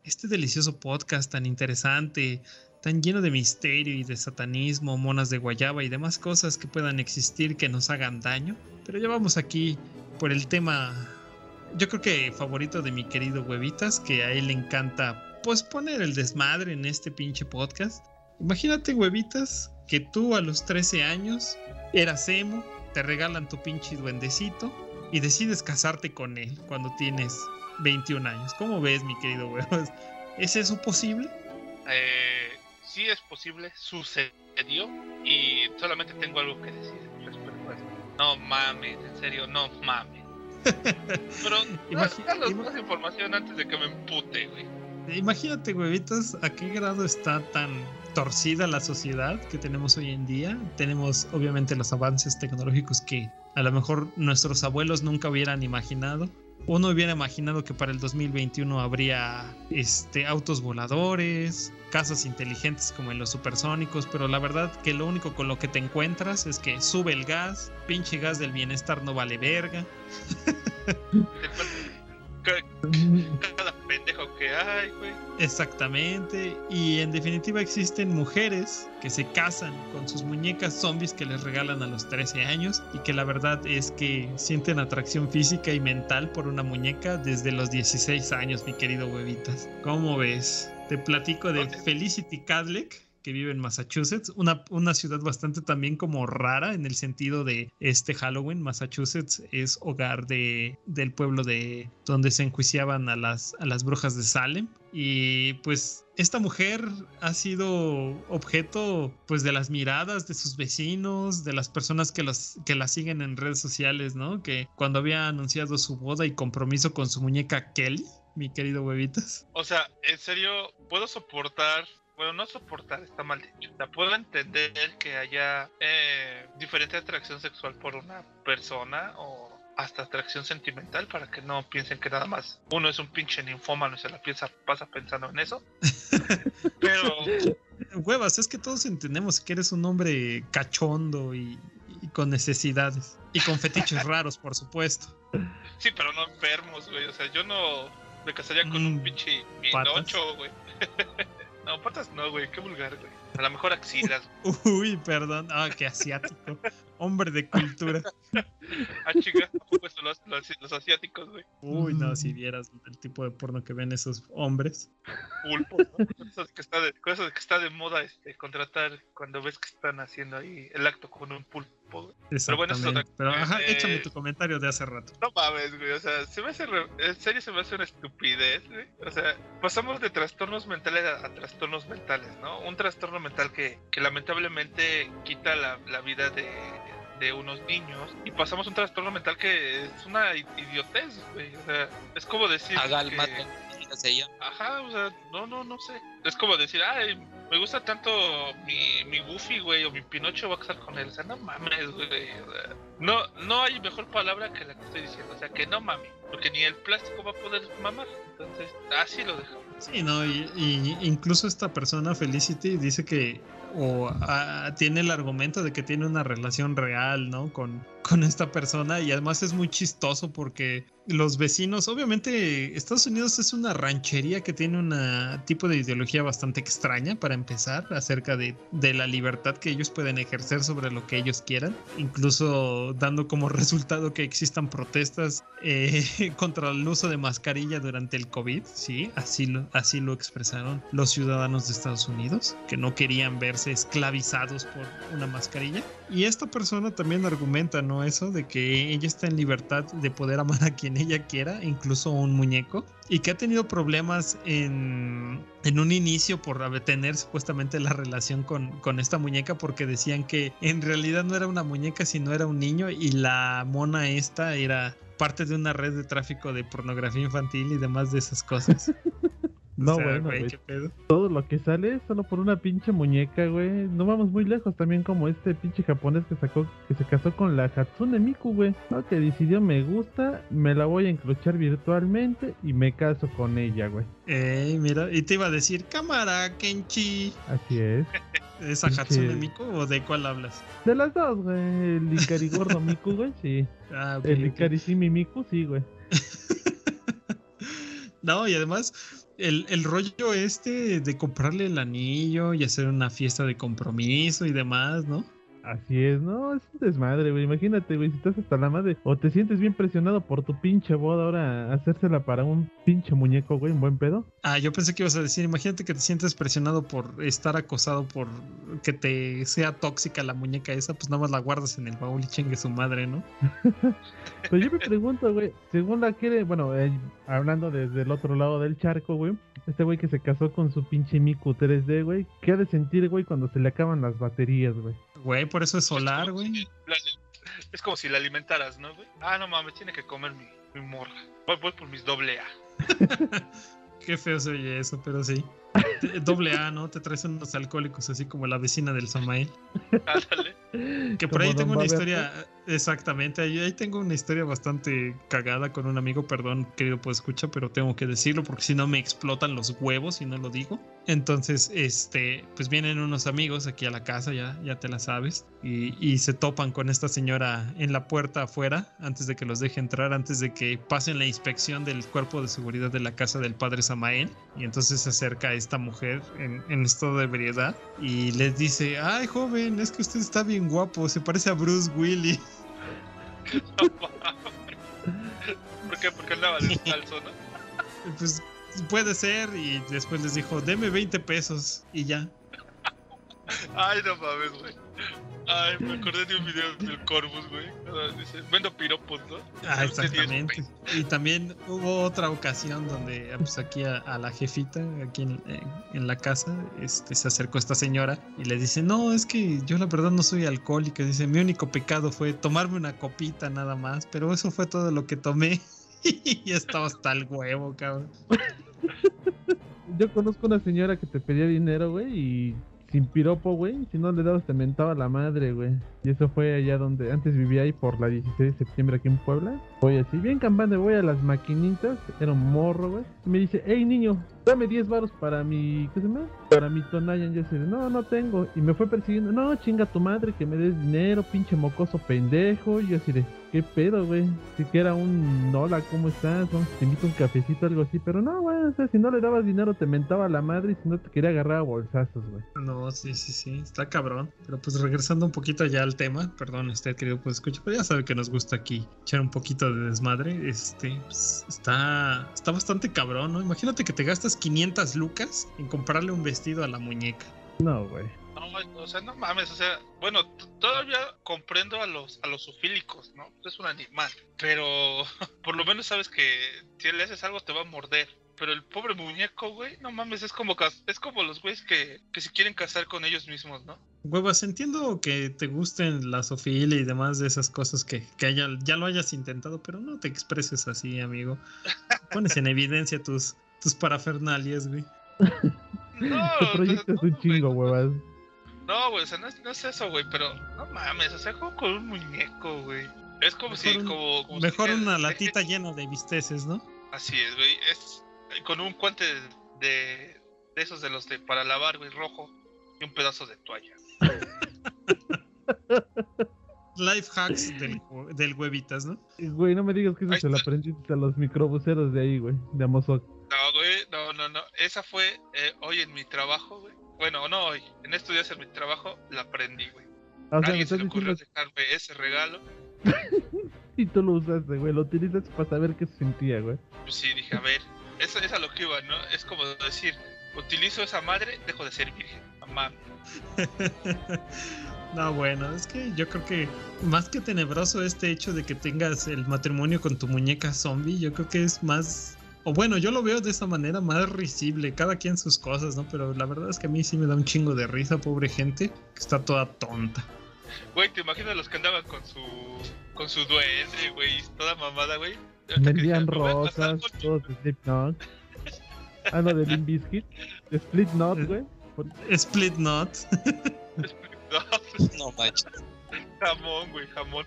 este delicioso podcast tan interesante, tan lleno de misterio y de satanismo, monas de guayaba y demás cosas que puedan existir que nos hagan daño. Pero ya vamos aquí por el tema, yo creo que favorito de mi querido Huevitas, que a él le encanta pues poner el desmadre en este pinche podcast. Imagínate, Huevitas, que tú a los 13 años eras emo, te regalan tu pinche duendecito y decides casarte con él cuando tienes 21 años. ¿Cómo ves, mi querido huevos? ¿Es eso posible? Eh, sí es posible, sucedió y solamente tengo algo que decir. No mames, en serio, no mames. Pero danos más información antes de que me empute, güey. Imagínate, huevitos, a qué grado está tan torcida la sociedad que tenemos hoy en día. Tenemos obviamente los avances tecnológicos que a lo mejor nuestros abuelos nunca hubieran imaginado. Uno hubiera imaginado que para el 2021 habría este, autos voladores, casas inteligentes como en los supersónicos, pero la verdad que lo único con lo que te encuentras es que sube el gas, pinche gas del bienestar no vale verga. Ca- Cada pendejo que hay, güey. Exactamente, y en definitiva existen mujeres que se casan con sus muñecas zombies que les regalan a los 13 años y que la verdad es que sienten atracción física y mental por una muñeca desde los 16 años, mi querido huevitas. ¿Cómo ves? Te platico de. Felicity Cadleck que vive en Massachusetts, una, una ciudad bastante también como rara en el sentido de este Halloween. Massachusetts es hogar de, del pueblo de donde se enjuiciaban a las, a las brujas de Salem. Y pues esta mujer ha sido objeto pues de las miradas de sus vecinos, de las personas que, los, que la siguen en redes sociales, ¿no? Que cuando había anunciado su boda y compromiso con su muñeca Kelly, mi querido huevitas. O sea, en serio, puedo soportar. Bueno, no soportar, está mal dicho. Sea, puedo entender que haya eh, diferente atracción sexual por una persona o hasta atracción sentimental para que no piensen que nada más uno es un pinche ninfómano y se la piensa, pasa pensando en eso. Pero Huevas, es que todos entendemos que eres un hombre cachondo y, y con necesidades. Y con fetiches raros, por supuesto. sí, pero no enfermos, güey. O sea, yo no me casaría con un Mm, pinche. Pinocho, güey. no, patas no, güey. Qué vulgar, güey. A lo mejor axilas. Uy, perdón. Ah, qué asiático. Hombre de cultura. Ah, chinga, ¿a poco eso los, los, los asiáticos, güey. Uy, no, si vieras el tipo de porno que ven esos hombres. Pulpo, ¿no? Con eso de que está de, con eso de que está de moda este, contratar cuando ves que están haciendo ahí el acto con un pulpo, güey. Pero bueno, eso es otra. Pero ajá, Eh, échame tu comentario de hace rato. No mames, güey. O sea, se me hace. re- En serio, se me hace una estupidez, güey. O sea, pasamos de trastornos mentales a, a trastornos mentales, ¿no? Un trastorno mental que, que lamentablemente quita la, la vida de, de unos niños. Y pasamos un trastorno mental que es una idiotez, güey. O sea, es como decir. Haga el que- mato. Ajá, o sea, no, no, no sé. Es como decir, ay, me gusta tanto mi, mi Goofy, güey, o mi Pinocho va a casar con él. O sea, no mames, güey. No, no hay mejor palabra que la que estoy diciendo. O sea, que no mames. Porque ni el plástico va a poder mamar. Entonces, así lo dejo. Sí, no, y, y incluso esta persona, Felicity, dice que o ah, tiene el argumento de que tiene una relación real, ¿no? Con, con esta persona y además es muy chistoso porque los vecinos, obviamente Estados Unidos es una ranchería que tiene un tipo de ideología bastante extraña para empezar acerca de, de, la libertad que ellos pueden ejercer sobre lo que ellos quieran, incluso dando como resultado que existan protestas eh, contra el uso de mascarilla durante el COVID, sí, así lo, así lo expresaron los ciudadanos de Estados Unidos, que no querían verse esclavizados por una mascarilla. Y esta persona también argumenta, ¿no? Eso de que ella está en libertad de poder amar a quien ella quiera, incluso un muñeco, y que ha tenido problemas en, en un inicio por tener supuestamente la relación con, con esta muñeca, porque decían que en realidad no era una muñeca, sino era un niño, y la mona esta era parte de una red de tráfico de pornografía infantil y demás de esas cosas. No, bueno, güey, todo lo que sale solo por una pinche muñeca, güey. No vamos muy lejos también como este pinche japonés que sacó, que se casó con la Hatsune Miku, güey. No, que decidió me gusta, me la voy a encrochar virtualmente y me caso con ella, güey. Ey, mira, y te iba a decir, cámara, Kenchi. Así es. ¿Esa Hatsune Miku o de cuál hablas? De las dos, güey. El Ikari Gordo Miku, güey, sí. Ah, el Ikari Shimi Miku, sí, güey. no, y además el, el, rollo este de comprarle el anillo y hacer una fiesta de compromiso y demás, ¿no? Así es, no, es un desmadre, güey. Imagínate, güey, si estás hasta la madre o te sientes bien presionado por tu pinche boda ahora hacérsela para un pinche muñeco, güey, un buen pedo. Ah, yo pensé que ibas a decir, imagínate que te sientes presionado por estar acosado por que te sea tóxica la muñeca esa, pues nada más la guardas en el baúl y chingue su madre, ¿no? pues yo me pregunto, güey, según la quiere, bueno, eh, hablando desde el otro lado del charco, güey, este güey que se casó con su pinche Miku 3D, güey, ¿qué ha de sentir, güey, cuando se le acaban las baterías, güey? Güey, por eso es solar, güey. Es como si la alimentaras, ¿no, güey? Ah, no mames, tiene que comer mi, mi morra. Voy, voy por mis doble A. Qué feo se oye eso, pero sí. Doble A, ¿no? Te traes unos alcohólicos así como la vecina del Samael. Que por ahí tengo una historia, exactamente, ahí, tengo una historia bastante cagada con un amigo, perdón, querido pues escucha, pero tengo que decirlo porque si no me explotan los huevos y no lo digo. Entonces, este, pues vienen unos amigos aquí a la casa, ya, ya te la sabes, y, y se topan con esta señora en la puerta afuera antes de que los deje entrar, antes de que pasen la inspección del cuerpo de seguridad de la casa del padre Samael. Y entonces se acerca a esta mujer en, en estado de ebriedad y les dice, ay joven, es que usted está bien guapo, se parece a Bruce Willis. ¿Por qué? Porque andaba descalzo, ¿no? Pues puede ser, y después les dijo, deme 20 pesos, y ya. Ay, no mames, güey. Ay, me acordé de un video del Corvus, güey. Dice, vendo piropos, ¿no? Ah, exactamente. Y también hubo otra ocasión donde, pues aquí a, la jefita, aquí en, en, la casa, este, se acercó esta señora y le dice, no, es que yo la verdad no soy alcohólica. Dice, mi único pecado fue tomarme una copita nada más, pero eso fue todo lo que tomé. y estaba hasta el huevo, cabrón. Yo conozco una señora que te pedía dinero, güey, y sin piropo, güey. Si no le dabas, te mentaba la madre, güey. Y eso fue allá donde antes vivía ahí por la 16 de septiembre aquí en Puebla. Voy así, bien campante, voy a las maquinitas. Era un morro, güey. Y me dice, hey niño, dame 10 baros para mi. ¿Qué se llama? Para mi Tonayan. Yo así, no, no tengo. Y me fue persiguiendo, no, chinga tu madre, que me des dinero, pinche mocoso pendejo. Y yo así de, ¿qué pedo, güey? Siquiera un hola, ¿cómo estás? te invito un cafecito, algo así. Pero no, güey, o sea, si no le dabas dinero te mentaba la madre y si no te quería agarrar a bolsazos, güey. No, sí, sí, sí, está cabrón. Pero pues regresando un poquito ya al tema, perdón, usted querido, pues escucha, pero ya sabe que nos gusta aquí echar un poquito de desmadre. Este, pues, está, está bastante cabrón, ¿no? Imagínate que te gastas 500 lucas en comprarle un vestido a la muñeca. No, güey. No, o sea, no mames, o sea, bueno, todavía comprendo a los a los sufílicos, ¿no? Es un animal, pero por lo menos sabes que si le haces algo te va a morder. Pero el pobre muñeco, güey, no mames, es como es como los güeyes que, que se quieren casar con ellos mismos, ¿no? Huevas, entiendo que te gusten la sofilia y demás de esas cosas que, que haya, ya lo hayas intentado, pero no te expreses así, amigo. Pones en evidencia tus, tus parafernalias, güey. No, Te proyectas un no, chingo, güey. huevas. No, güey, o sea, no es, no es eso, güey, pero no mames, o sea, como con un muñeco, güey. Es como si, un- como, como si Mejor una latita llena de bisteces, ¿no? Así es, güey, es eh, con un guante de, de, de esos de los de para lavar, güey, rojo y un pedazo de toalla. Life hacks del, del huevitas, ¿no? Güey, no me digas que eso se lo aprendiste a los microbuseros de ahí, güey. De Amozoc. No, güey, no, no, no. Esa fue eh, hoy en mi trabajo, güey. Bueno, no hoy. En estos días en mi trabajo la aprendí, güey. Ah, O sea, Alguien se le ocurrió diciendo dejarme ese regalo. y tú lo usaste, güey. Lo utilizas para saber qué se sentía, güey. Pues sí, dije, a ver, eso es a lo que iba, ¿no? Es como decir, utilizo esa madre, dejo de ser virgen. No, bueno, es que yo creo que más que tenebroso este hecho de que tengas el matrimonio con tu muñeca zombie, yo creo que es más... O bueno, yo lo veo de esa manera más risible, cada quien sus cosas, ¿no? Pero la verdad es que a mí sí me da un chingo de risa, pobre gente, que está toda tonta. Güey, ¿te imaginas los que andaban con su con su duende, güey? Toda mamada, güey. Vendían dijeron, "Me voy a casar rosas, todos de Slipknot. Ah, no, de Limp Bizkit. De Split Knot. Split Knot. No, manches. jamón, güey, jamón.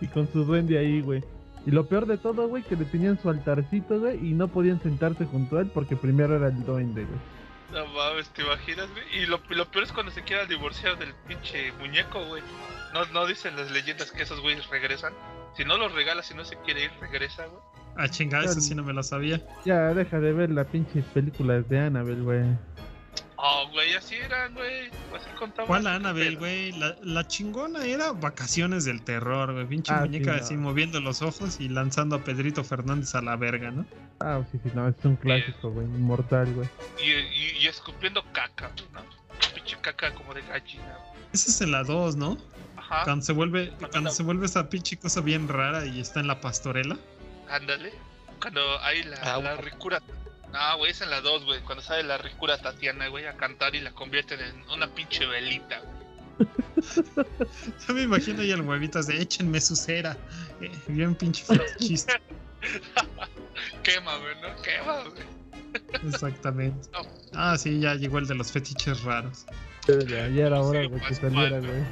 Y con su duende ahí, güey. Y lo peor de todo, güey, que le tenían su altarcito, güey, y no podían sentarse junto a él porque primero era el duende, güey. No mames, ¿te imaginas, güey? Y lo, lo peor es cuando se quieran divorciar del pinche muñeco, güey. No, no dicen las leyendas que esos güeyes regresan. Si no los regalas, si no se quiere ir, regresa, güey. Ah, chingada, eso sí no me lo sabía. Ya, deja de ver las pinches películas de Annabelle, güey. Oh, güey, así eran, güey. Así contaban. ¿Cuál Annabelle, güey? La, la chingona era Vacaciones del Terror, güey. Pinche Ah, muñeca sí, no. así moviendo los ojos y lanzando a Pedrito Fernández a la verga, ¿no? Ah, sí, sí, no, es un clásico, güey. Inmortal, güey. Y, y, y escupiendo caca, ¿no? Pinche caca como de gallina. Esa es en la 2, ¿no? Ajá, Cuando se vuelve, Cuando se vuelve esa pinche cosa bien rara y está en la pastorela. Ándale. Cuando hay la, Ah, la ricura. No, güey, es en la 2, güey. Cuando sale la ricura Tatiana, güey, a cantar y la convierten en una pinche velita, güey. Yo me imagino ya el huevitas de échenme su cera. Eh, bien pinche fetichista. Quema, güey, ¿no? Quema, güey. Exactamente. No. Ah, sí, ya llegó el de los fetiches raros. Ya, ya era hora, Sí, güey, que saliera, güey.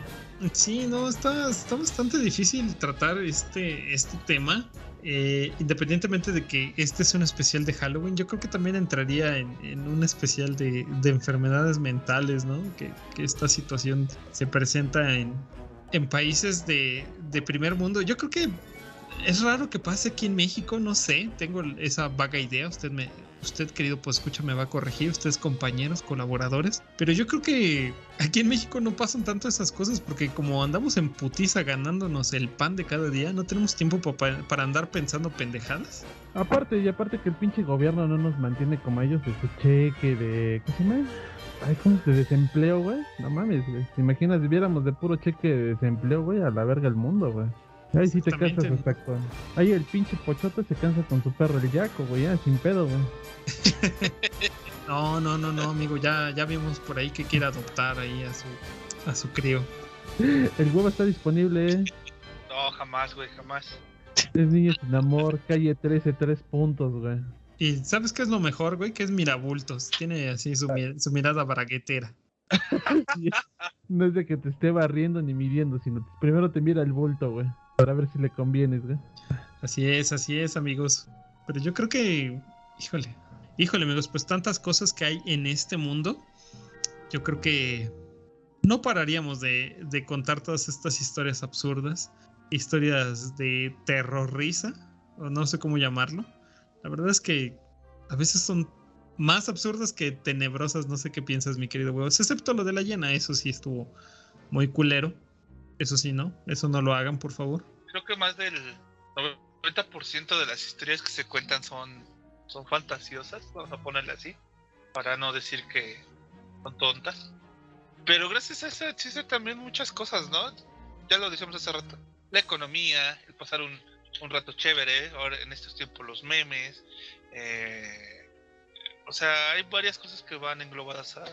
Sí, no, está, está bastante difícil tratar este, este tema. Eh, independientemente de que este es un especial de Halloween, yo creo que también entraría en, un especial de, de enfermedades mentales, ¿no? Que, esta situación se presenta en, en países de, de primer mundo. Yo creo que es raro que pase aquí en México, no sé, tengo esa vaga idea, usted me... Usted, querido, pues escucha, me va a corregir, ustedes compañeros, colaboradores. Pero yo creo que aquí en México no pasan tanto esas cosas porque como andamos en putiza ganándonos el pan de cada día, no tenemos tiempo pa- pa- para andar pensando pendejadas. Aparte, y aparte que el pinche gobierno no nos mantiene como ellos de su cheque, de. ¿Qué se llama? Ay, ¿cómo? De desempleo, güey. No mames, güey. ¿Te imaginas si viéramos de puro cheque de desempleo, güey? A la verga el mundo, güey. Ahí sí te cansas hasta con. Ahí el pinche pochote se cansa con su perro el yaco, güey, ya, sin pedo, güey. No, no, no, no, amigo, ya, ya vimos por ahí que quiere adoptar ahí a su, a su crío. El huevo está disponible, eh. No, jamás, güey, jamás. Es niño sin amor, calle 13, tres puntos, güey. Y ¿sabes qué es lo mejor, güey? Que es mirabultos. Tiene así su, mi- su mirada braguetera. No es de que te esté barriendo ni midiendo, sino primero te mira el bulto, güey. Para ver si le convienes, güey. Así es, así es, amigos. Pero yo creo que, híjole, híjole, amigos, pues tantas cosas que hay en este mundo. Yo creo que no pararíamos de, de contar todas estas historias absurdas, historias de terror risa, o no sé cómo llamarlo. La verdad es que a veces son más absurdas que tenebrosas. No sé qué piensas, mi querido huevos. Excepto lo de la llena, eso sí estuvo muy culero. Eso sí, ¿no? Eso no lo hagan, por favor. Creo que más del 90% de las historias que se cuentan son, son fantasiosas, vamos a ponerle así, para no decir que son tontas. Pero gracias a eso existen también muchas cosas, ¿no? Ya lo decíamos hace rato. La economía, el pasar un, un rato chévere, ahora en estos tiempos los memes. eh, o sea, hay varias cosas que van englobadas a,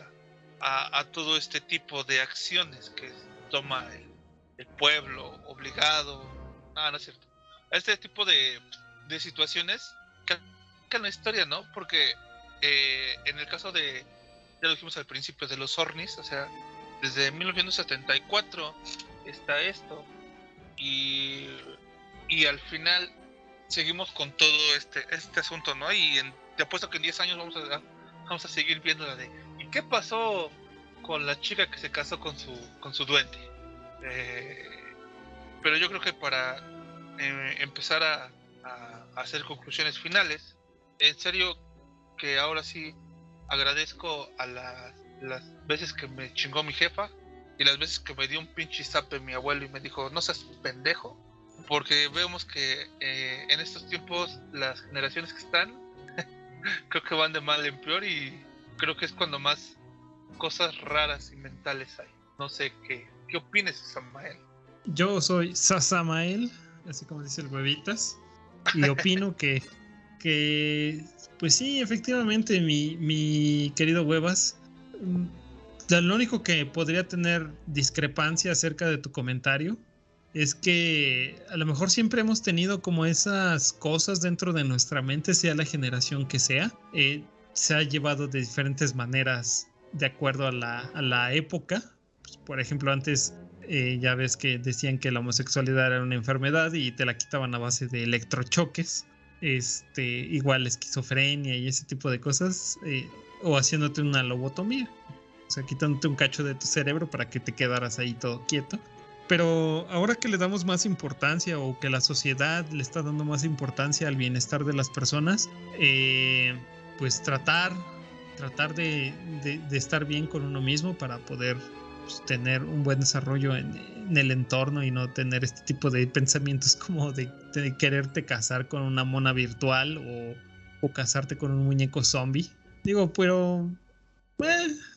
a, a todo este tipo de acciones que toma el, el pueblo obligado. Ah, no es cierto. Este tipo de, de situaciones que la historia, ¿no? Porque eh, en el caso de, ya lo dijimos al principio, de los Ornis, o sea, desde 1974 está esto. Y, y al final seguimos con todo este, este asunto, ¿no? Y en, te apuesto que en 10 años vamos a, vamos a seguir viendo la de ¿y qué pasó con la chica que se casó con su, con su duende? Eh, pero yo creo que para eh, empezar a, hacer conclusiones finales, en serio que ahora sí agradezco a las veces que me chingó mi jefa y las veces que me dio un pinche zape mi abuelo y me dijo, no seas pendejo, porque vemos que eh, en estos tiempos las generaciones que están creo que van de mal en peor y creo que es cuando más cosas raras y mentales hay. No sé qué, qué opinas, Samael. Yo soy Sasamael, así como dice el huevitas, y opino que, que, pues sí, efectivamente, mi, mi querido huevas, mm, lo único que podría tener discrepancia acerca de tu comentario es que a lo mejor siempre hemos tenido como esas cosas dentro de nuestra mente, sea la generación que sea, eh, se ha llevado de diferentes maneras de acuerdo a la, época. Pues, por ejemplo, antes eh, ya ves que decían que la homosexualidad era una enfermedad y te la quitaban a base de electrochoques, este, igual esquizofrenia y ese tipo de cosas, eh, o haciéndote una lobotomía, o sea, quitándote un cacho de tu cerebro para que te quedaras ahí todo quieto. Pero ahora que le damos más importancia o que la sociedad le está dando más importancia al bienestar de las personas, eh, pues tratar, tratar de, estar bien con uno mismo para poder pues, tener un buen desarrollo en, el entorno y no tener este tipo de pensamientos como de, quererte casar con una mona virtual o, casarte con un muñeco zombie. Digo, pero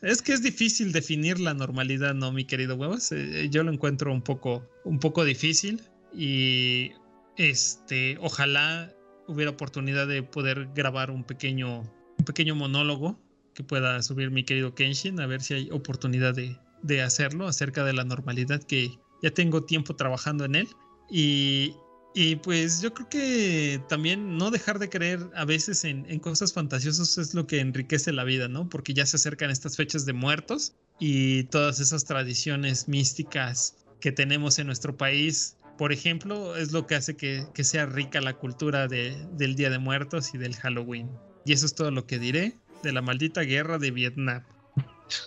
es que es difícil definir la normalidad, ¿no, mi querido huevos? Eh, eh, yo lo encuentro un poco, un poco difícil y este, ojalá hubiera oportunidad de poder grabar un pequeño, un pequeño monólogo que pueda subir mi querido Kenshin, a ver si hay oportunidad de, de hacerlo acerca de la normalidad que ya tengo tiempo trabajando en él y, y pues yo creo que también no dejar de creer a veces en, cosas fantasiosas es lo que enriquece la vida, ¿no? Porque ya se acercan estas fechas de muertos y todas esas tradiciones místicas que tenemos en nuestro país, por ejemplo, es lo que hace que, sea rica la cultura del Día de Muertos y del Halloween. Y eso es todo lo que diré de la maldita guerra de Vietnam.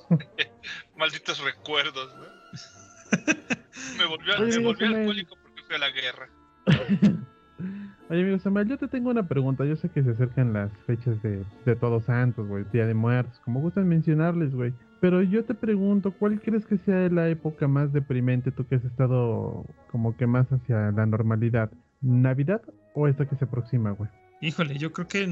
Malditos recuerdos, ¿no? me volvió, me volvió alcohólico porque fui a la guerra. Oye, amigo Samuel, yo te tengo una pregunta. Yo sé que se acercan las fechas de, de Todos Santos, güey, Día de Muertos, como gustan mencionarles, güey. Pero yo te pregunto, ¿cuál crees que sea la época más deprimente tú que has estado como que más hacia la normalidad? ¿Navidad o esta que se aproxima, güey? Híjole, yo creo que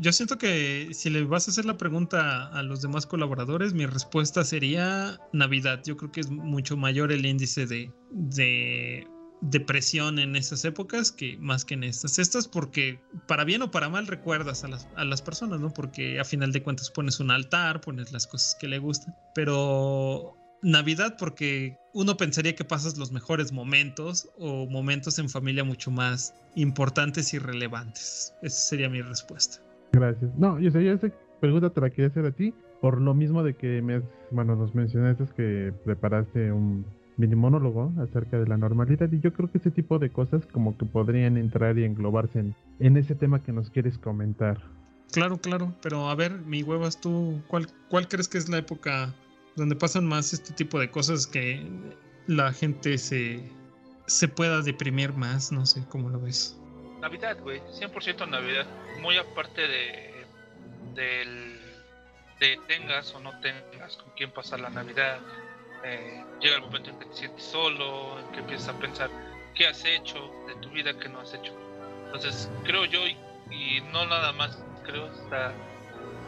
yo siento que si le vas a hacer la pregunta a los demás colaboradores, mi respuesta sería Navidad. Yo creo que es mucho mayor el índice de, de depresión en esas épocas que más que en estas. Estas porque para bien o para mal recuerdas a las, a las personas, ¿no? Porque a final de cuentas pones un altar, pones las cosas que le gustan. Pero Navidad porque uno pensaría que pasas los mejores momentos o momentos en familia mucho más importantes y relevantes. Esa sería mi respuesta. Gracias. No, yo sé, yo esa pregunta te la quería hacer a ti por lo mismo de que me, bueno, nos mencionaste que preparaste un mini monólogo acerca de la normalidad y yo creo que ese tipo de cosas como que podrían entrar y englobarse en, ese tema que nos quieres comentar. Claro, claro, pero a ver, mi huevas, tú, ¿cuál, ¿cuál crees que es la época donde pasan más este tipo de cosas que la gente se, se pueda deprimir más? No sé, ¿cómo lo ves? Navidad, güey, 100% Navidad. Muy aparte de, del, de tengas o no tengas con quién pasar la Navidad, eh, llega el momento en que te sientes solo, en que empiezas a pensar qué has hecho de tu vida que no has hecho. Entonces, creo yo, y, no nada más, creo está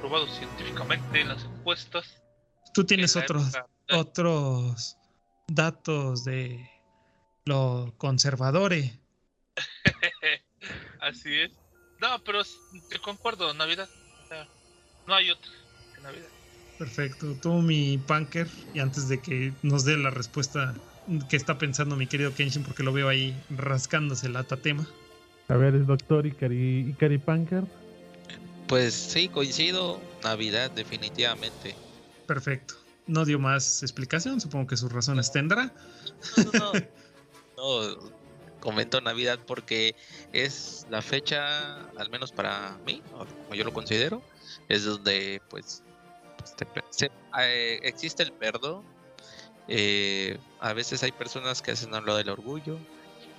probado científicamente en las encuestas. Tú tienes otros, otros datos de lo conservadores. Así es. No, pero te concuerdo, Navidad. no hay otra que Navidad. Perfecto. Tú, mi punker, y antes de que nos dé la respuesta que está pensando mi querido Kenshin, porque lo veo ahí rascándose la tatema. A ver, es doctor Ikari, Ikari Punker. Pues sí, coincido. Navidad, definitivamente. Perfecto. No dio más explicación, supongo que sus razones tendrá. No, no, no. no comento Navidad porque es la fecha, al menos para mí, como yo lo considero, es donde pues eh, existe el perdón. Eh, a veces hay personas que hacen hablar del orgullo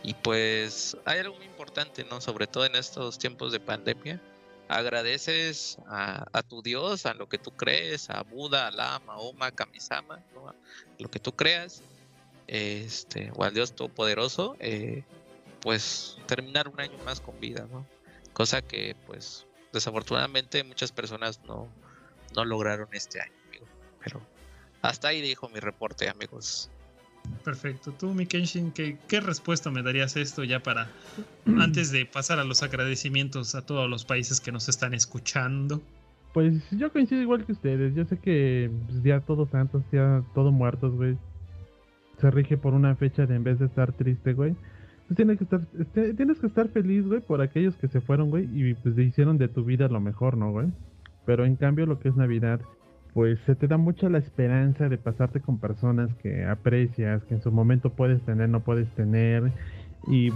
y pues hay algo muy importante, ¿no? Sobre todo en estos tiempos de pandemia, agradeces a, tu Dios, a lo que tú crees, a Buda, Alá, Mahoma, Kamisama, lo que tú creas, este, o al Dios Todopoderoso, eh, pues terminar un año más con vida, ¿no? Cosa que, pues, desafortunadamente muchas personas no, no lograron este año, amigo. Pero hasta ahí dijo mi reporte, amigos. Perfecto. Tú, mi Kenshin, ¿qué, ¿qué, respuesta me darías a esto ya para, antes de pasar a los agradecimientos a todos los países que nos están escuchando? Pues yo coincido igual que ustedes. Yo sé que pues, ya todos santos, ya todos muertos, güey. Se rige por una fecha de en vez de estar triste, güey. Pues tienes que estar, tienes que estar feliz, güey, por aquellos que se fueron, güey, y pues hicieron de tu vida lo mejor, ¿no, güey? Pero en cambio lo que es Navidad, pues se te da mucho la esperanza de pasarte con personas que aprecias, que en su momento puedes tener, no puedes tener. Y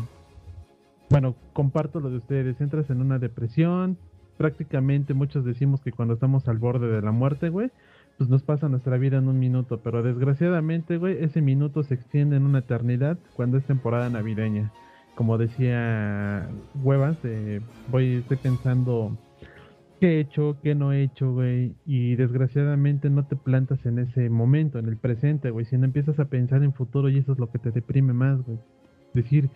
bueno, comparto lo de ustedes, entras en una depresión. Prácticamente muchos decimos que cuando estamos al borde de la muerte, güey, pues nos pasa nuestra vida en un minuto. Pero desgraciadamente, güey, ese minuto se extiende en una eternidad cuando es temporada navideña. Como decía Huevas, eh, voy, estoy pensando qué he hecho, qué no he hecho, güey. Y desgraciadamente no te plantas en ese momento, en el presente, güey. Si no empiezas a pensar en futuro y eso es lo que te deprime más, güey. Decir,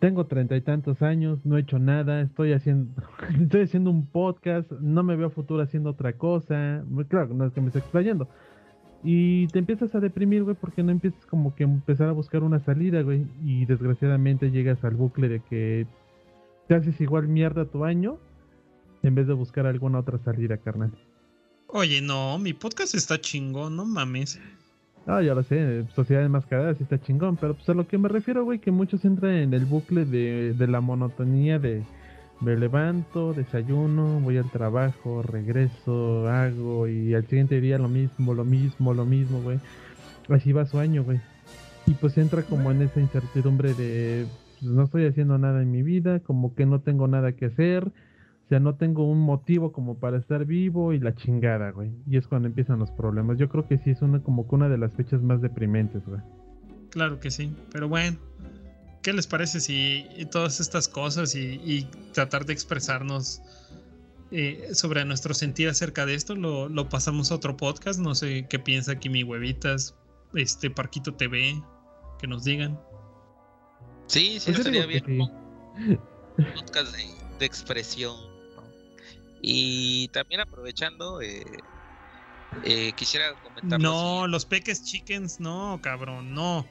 tengo treinta y tantos años, no he hecho nada, estoy haciendo, estoy haciendo un podcast, no me veo futuro haciendo otra cosa. Claro, no es que me esté explayando. Y te empiezas a deprimir, güey, porque no empiezas como que empezar a buscar una salida, güey. Y desgraciadamente llegas al bucle de que te haces igual mierda tu año en vez de buscar alguna otra salida, carnal. Oye, no, mi podcast está chingón, no mames. Ah, ya lo sé, Sociedad Enmascarada sí está chingón, pero pues a lo que me refiero, güey, que muchos entran en el bucle de, de la monotonía de me levanto, desayuno, voy al trabajo, regreso, hago y al siguiente día lo mismo, lo mismo, lo mismo, güey. Así va su año, güey. Y pues entra como en esa incertidumbre de pues, no estoy haciendo nada en mi vida, como que no tengo nada que hacer, sea, no tengo un motivo como para estar vivo y la chingada, güey. Y es cuando empiezan los problemas. Yo creo que sí es una como que una de las fechas más deprimentes, güey. Claro que sí, pero bueno. ¿Qué les parece si todas estas cosas y, tratar de expresarnos eh, sobre nuestro sentir acerca de esto lo, pasamos a otro podcast? No sé qué piensa aquí mi huevitas, este Parquito TV, que nos digan. Sí, sí, estaría bien. Podcast de expresión y también aprovechando, eh, eh, quisiera comentar. No, los peques chickens, no, cabrón, no.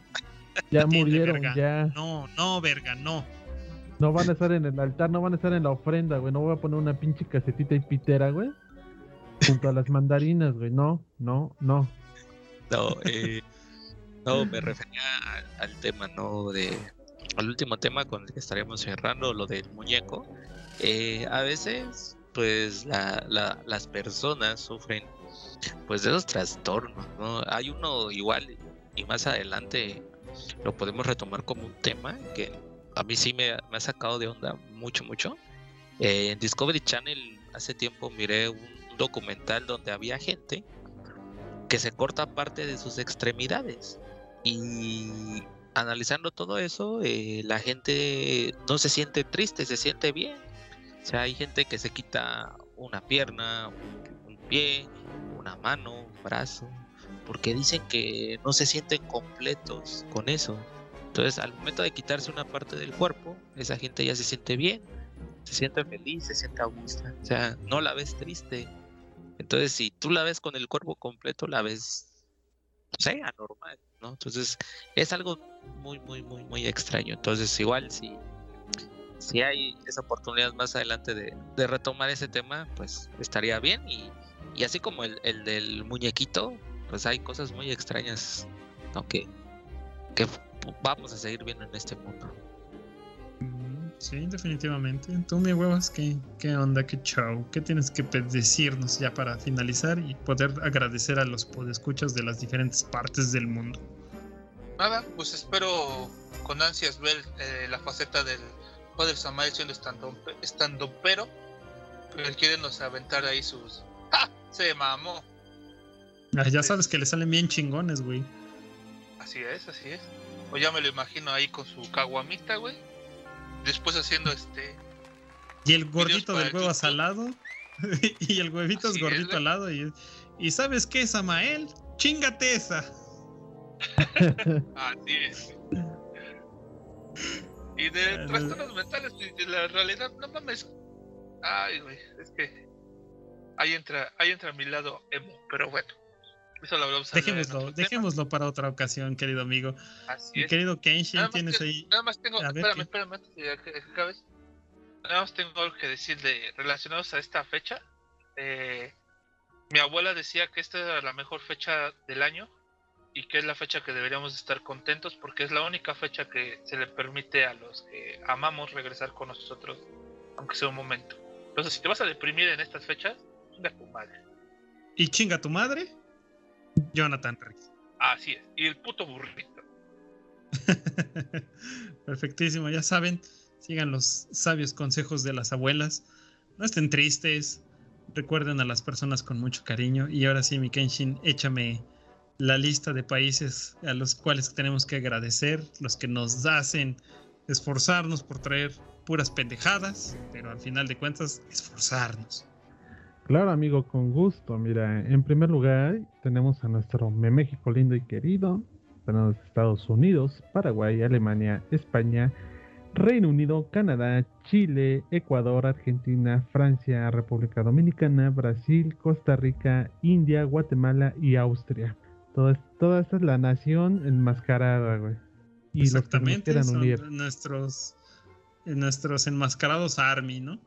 Ya murieron, ya. No, no, verga, no. No van a estar en el altar, no van a estar en la ofrenda, güey. No voy a poner una pinche casetita y pitera, güey. Junto a las mandarinas, güey. No, no, no. No, eh, no, me refería al, tema, ¿no? De, al último tema con el que estaríamos cerrando, lo del muñeco. Eh, a veces pues las personas sufren pues de esos trastornos, ¿no? Hay uno igual y más adelante lo podemos retomar como un tema que a mí sí me, ha sacado de onda mucho, mucho. Eh, en Discovery Channel hace tiempo miré un, documental donde había gente que se corta parte de sus extremidades y analizando todo eso, eh, la gente no se siente triste, se siente bien o sea, hay gente que se quita una pierna, un, pie, una mano, un brazo, porque dicen que no se sienten completos con eso. Entonces, al momento de quitarse una parte del cuerpo, esa gente ya se siente bien, se siente feliz, se siente a gusto. O sea, no la ves triste. Entonces, si tú la ves con el cuerpo completo, la ves, anormal, ¿no? Entonces, es algo muy, muy, muy, muy extraño. Entonces, igual, si si hay esa oportunidad más adelante de, retomar ese tema, pues estaría bien. Y, así como el, del muñequito, pues hay cosas muy extrañas que, vamos a seguir viendo en este mundo. Sí, definitivamente. Tú, mi huevas, ¿qué, ¿qué onda? ¿Qué show? ¿Qué tienes que decirnos ya para finalizar y poder agradecer a los podescuchas de las diferentes partes del mundo? Nada, pues espero con ansias ver eh, la faceta del Padre Samael siendo estando, estando pero. Él quiere nos aventar ahí sus. ¡Ja! Se mamó. Ah, ya sabes que le salen bien chingones, güey. Así es, así es. O ya me lo imagino ahí con su caguamita, güey después haciendo este. Y el gordito del huevo salado. y el huevito es gordito al lado. Y, y ¿sabes qué, Samael? Chingate esa. Así es. Y de trastornos mentales, de la realidad, no mames. Ay, güey, es que ahí entra, ahí entra a mi lado emo, pero bueno. Eso lo hablamos dejémoslo, dejémoslo para otra ocasión, querido amigo. Así querido Kenshin, tienes ahí. Nada más tengo, espérame, espérame, antes de que acabes. Nada más tengo algo que decir de relacionados a esta fecha. Eh, mi abuela decía que esta era la mejor fecha del año y que es la fecha que deberíamos estar contentos porque es la única fecha que se le permite a los que amamos regresar con nosotros, aunque sea un momento. Entonces, si te vas a deprimir en estas fechas, chinga tu madre. ¿Y chinga tu madre? Jonathan Rex. Así es, y el puto burrito. Perfectísimo, ya saben, sigan los sabios consejos de las abuelas. No estén tristes, recuerden a las personas con mucho cariño. Y ahora sí, mi Kenshin, échame la lista de países a los cuales tenemos que agradecer, los que nos hacen esforzarnos por traer puras pendejadas, pero al final de cuentas, esforzarnos. Claro, amigo, con gusto. Mira, en primer lugar tenemos a nuestro México lindo y querido. Tenemos Estados Unidos, Paraguay, Alemania, España, Reino Unido, Canadá, Chile, Ecuador, Argentina, Francia, República Dominicana, Brasil, Costa Rica, India, Guatemala y Austria. Toda, toda esta es la nación enmascarada, güey. Y Exactamente, los que son nuestros, nuestros enmascarados Army, ¿no?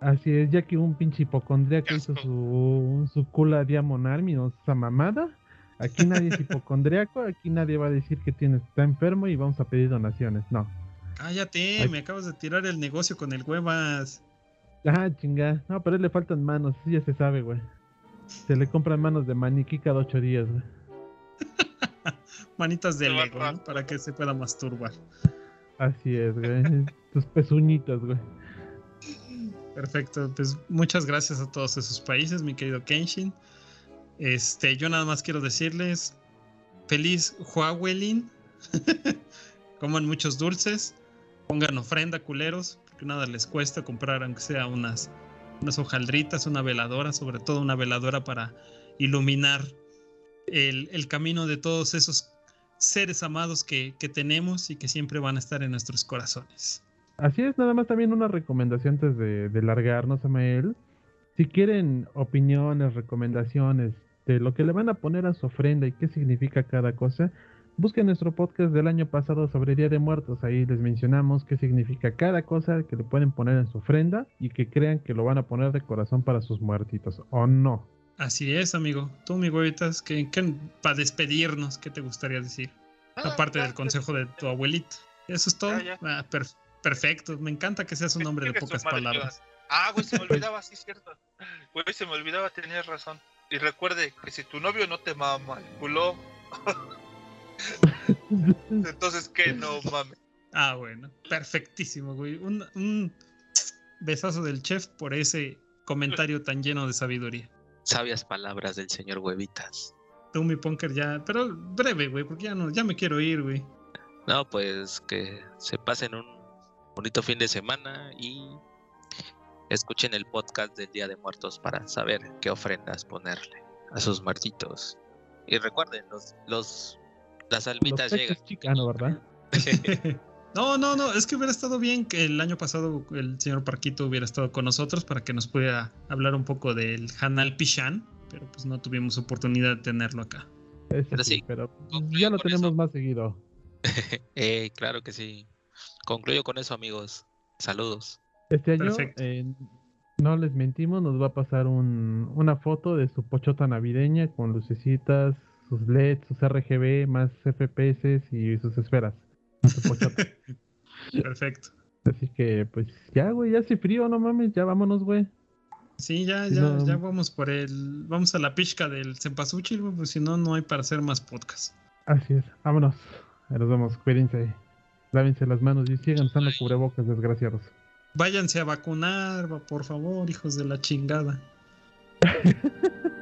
Así es, ya que un pinche hipocondriaco hizo su, su cula diamonal, o esa mamada. Aquí nadie es hipocondriaco, aquí nadie va a decir que tiene, está enfermo y vamos a pedir donaciones, no. Cállate, me acabas de tirar el negocio con el huevas. Ah, chinga. No, pero él le faltan manos, eso ya se sabe, güey. Se le compran manos de maniquí cada ocho días, güey. Manitas de Lego, ¿no? Para que se pueda masturbar. Así es, güey. Tus pezuñitas, güey. Perfecto, pues muchas gracias a todos esos países, mi querido Kenshin. Este, yo nada más quiero decirles feliz Huawei. Coman muchos dulces, pongan ofrenda, culeros, porque nada les cuesta comprar, aunque sea unas, unas hojaldritas, una veladora, sobre todo una veladora para iluminar el, camino de todos esos seres amados que, que tenemos y que siempre van a estar en nuestros corazones. Así es, nada más también una recomendación antes de, de largarnos, Amael. Si quieren opiniones, recomendaciones de lo que le van a poner a su ofrenda y qué significa cada cosa, busquen nuestro podcast del año pasado sobre Día de Muertos. Ahí les mencionamos qué significa cada cosa que le pueden poner en su ofrenda y que crean que lo van a poner de corazón para sus muertitos, ¿o no? Así es, amigo. Tú, mi huevitas, que, para despedirnos, ¿qué te gustaría decir? Ah, Aparte del consejo de tu abuelita. Eso es todo. Ah, perfecto. Perfecto, me encanta que seas un hombre de pocas palabras. Ah, güey, se me olvidaba, sí, cierto. Güey, se me olvidaba, tenías razón. Y recuerde que si tu novio no te mama el culo, entonces que no mames. Ah, bueno, perfectísimo, güey. Un, un besazo del chef por ese comentario tan lleno de sabiduría. Sabias palabras del señor Huevitas. Tú, mi punker, ya, pero breve, güey, porque ya no, ya me quiero ir, güey. No, pues que se pasen un bonito fin de semana y escuchen el podcast del Día de Muertos para saber qué ofrendas ponerle a sus muertitos. Y recuerden, los, los las almitas llegan. Chicano, ¿verdad? no, no, no, es que hubiera estado bien que el año pasado el señor Parquito hubiera estado con nosotros para que nos pudiera hablar un poco del Hanal Pishan, pero pues no tuvimos oportunidad de tenerlo acá. pero sí, pero ya lo tenemos más seguido. eh, claro que sí. Concluyo con eso, amigos. Saludos. Este año, eh, no les mentimos, nos va a pasar un, una foto de su pochota navideña con lucecitas, sus LEDs, sus RGB, más FPS y sus esferas. Perfecto. Así que, pues ya, güey, ya hace frío, no mames, ya vámonos, güey. Sí, ya, ya, ya vamos por el. Vamos a la pizca del Cempasúchil, güey, pues si no, no hay para hacer más podcast. Así es, vámonos. Nos vemos, cuídense. Lávense las manos y sigan usando cubrebocas, desgraciados. Váyanse a vacunar, por favor, hijos de la chingada.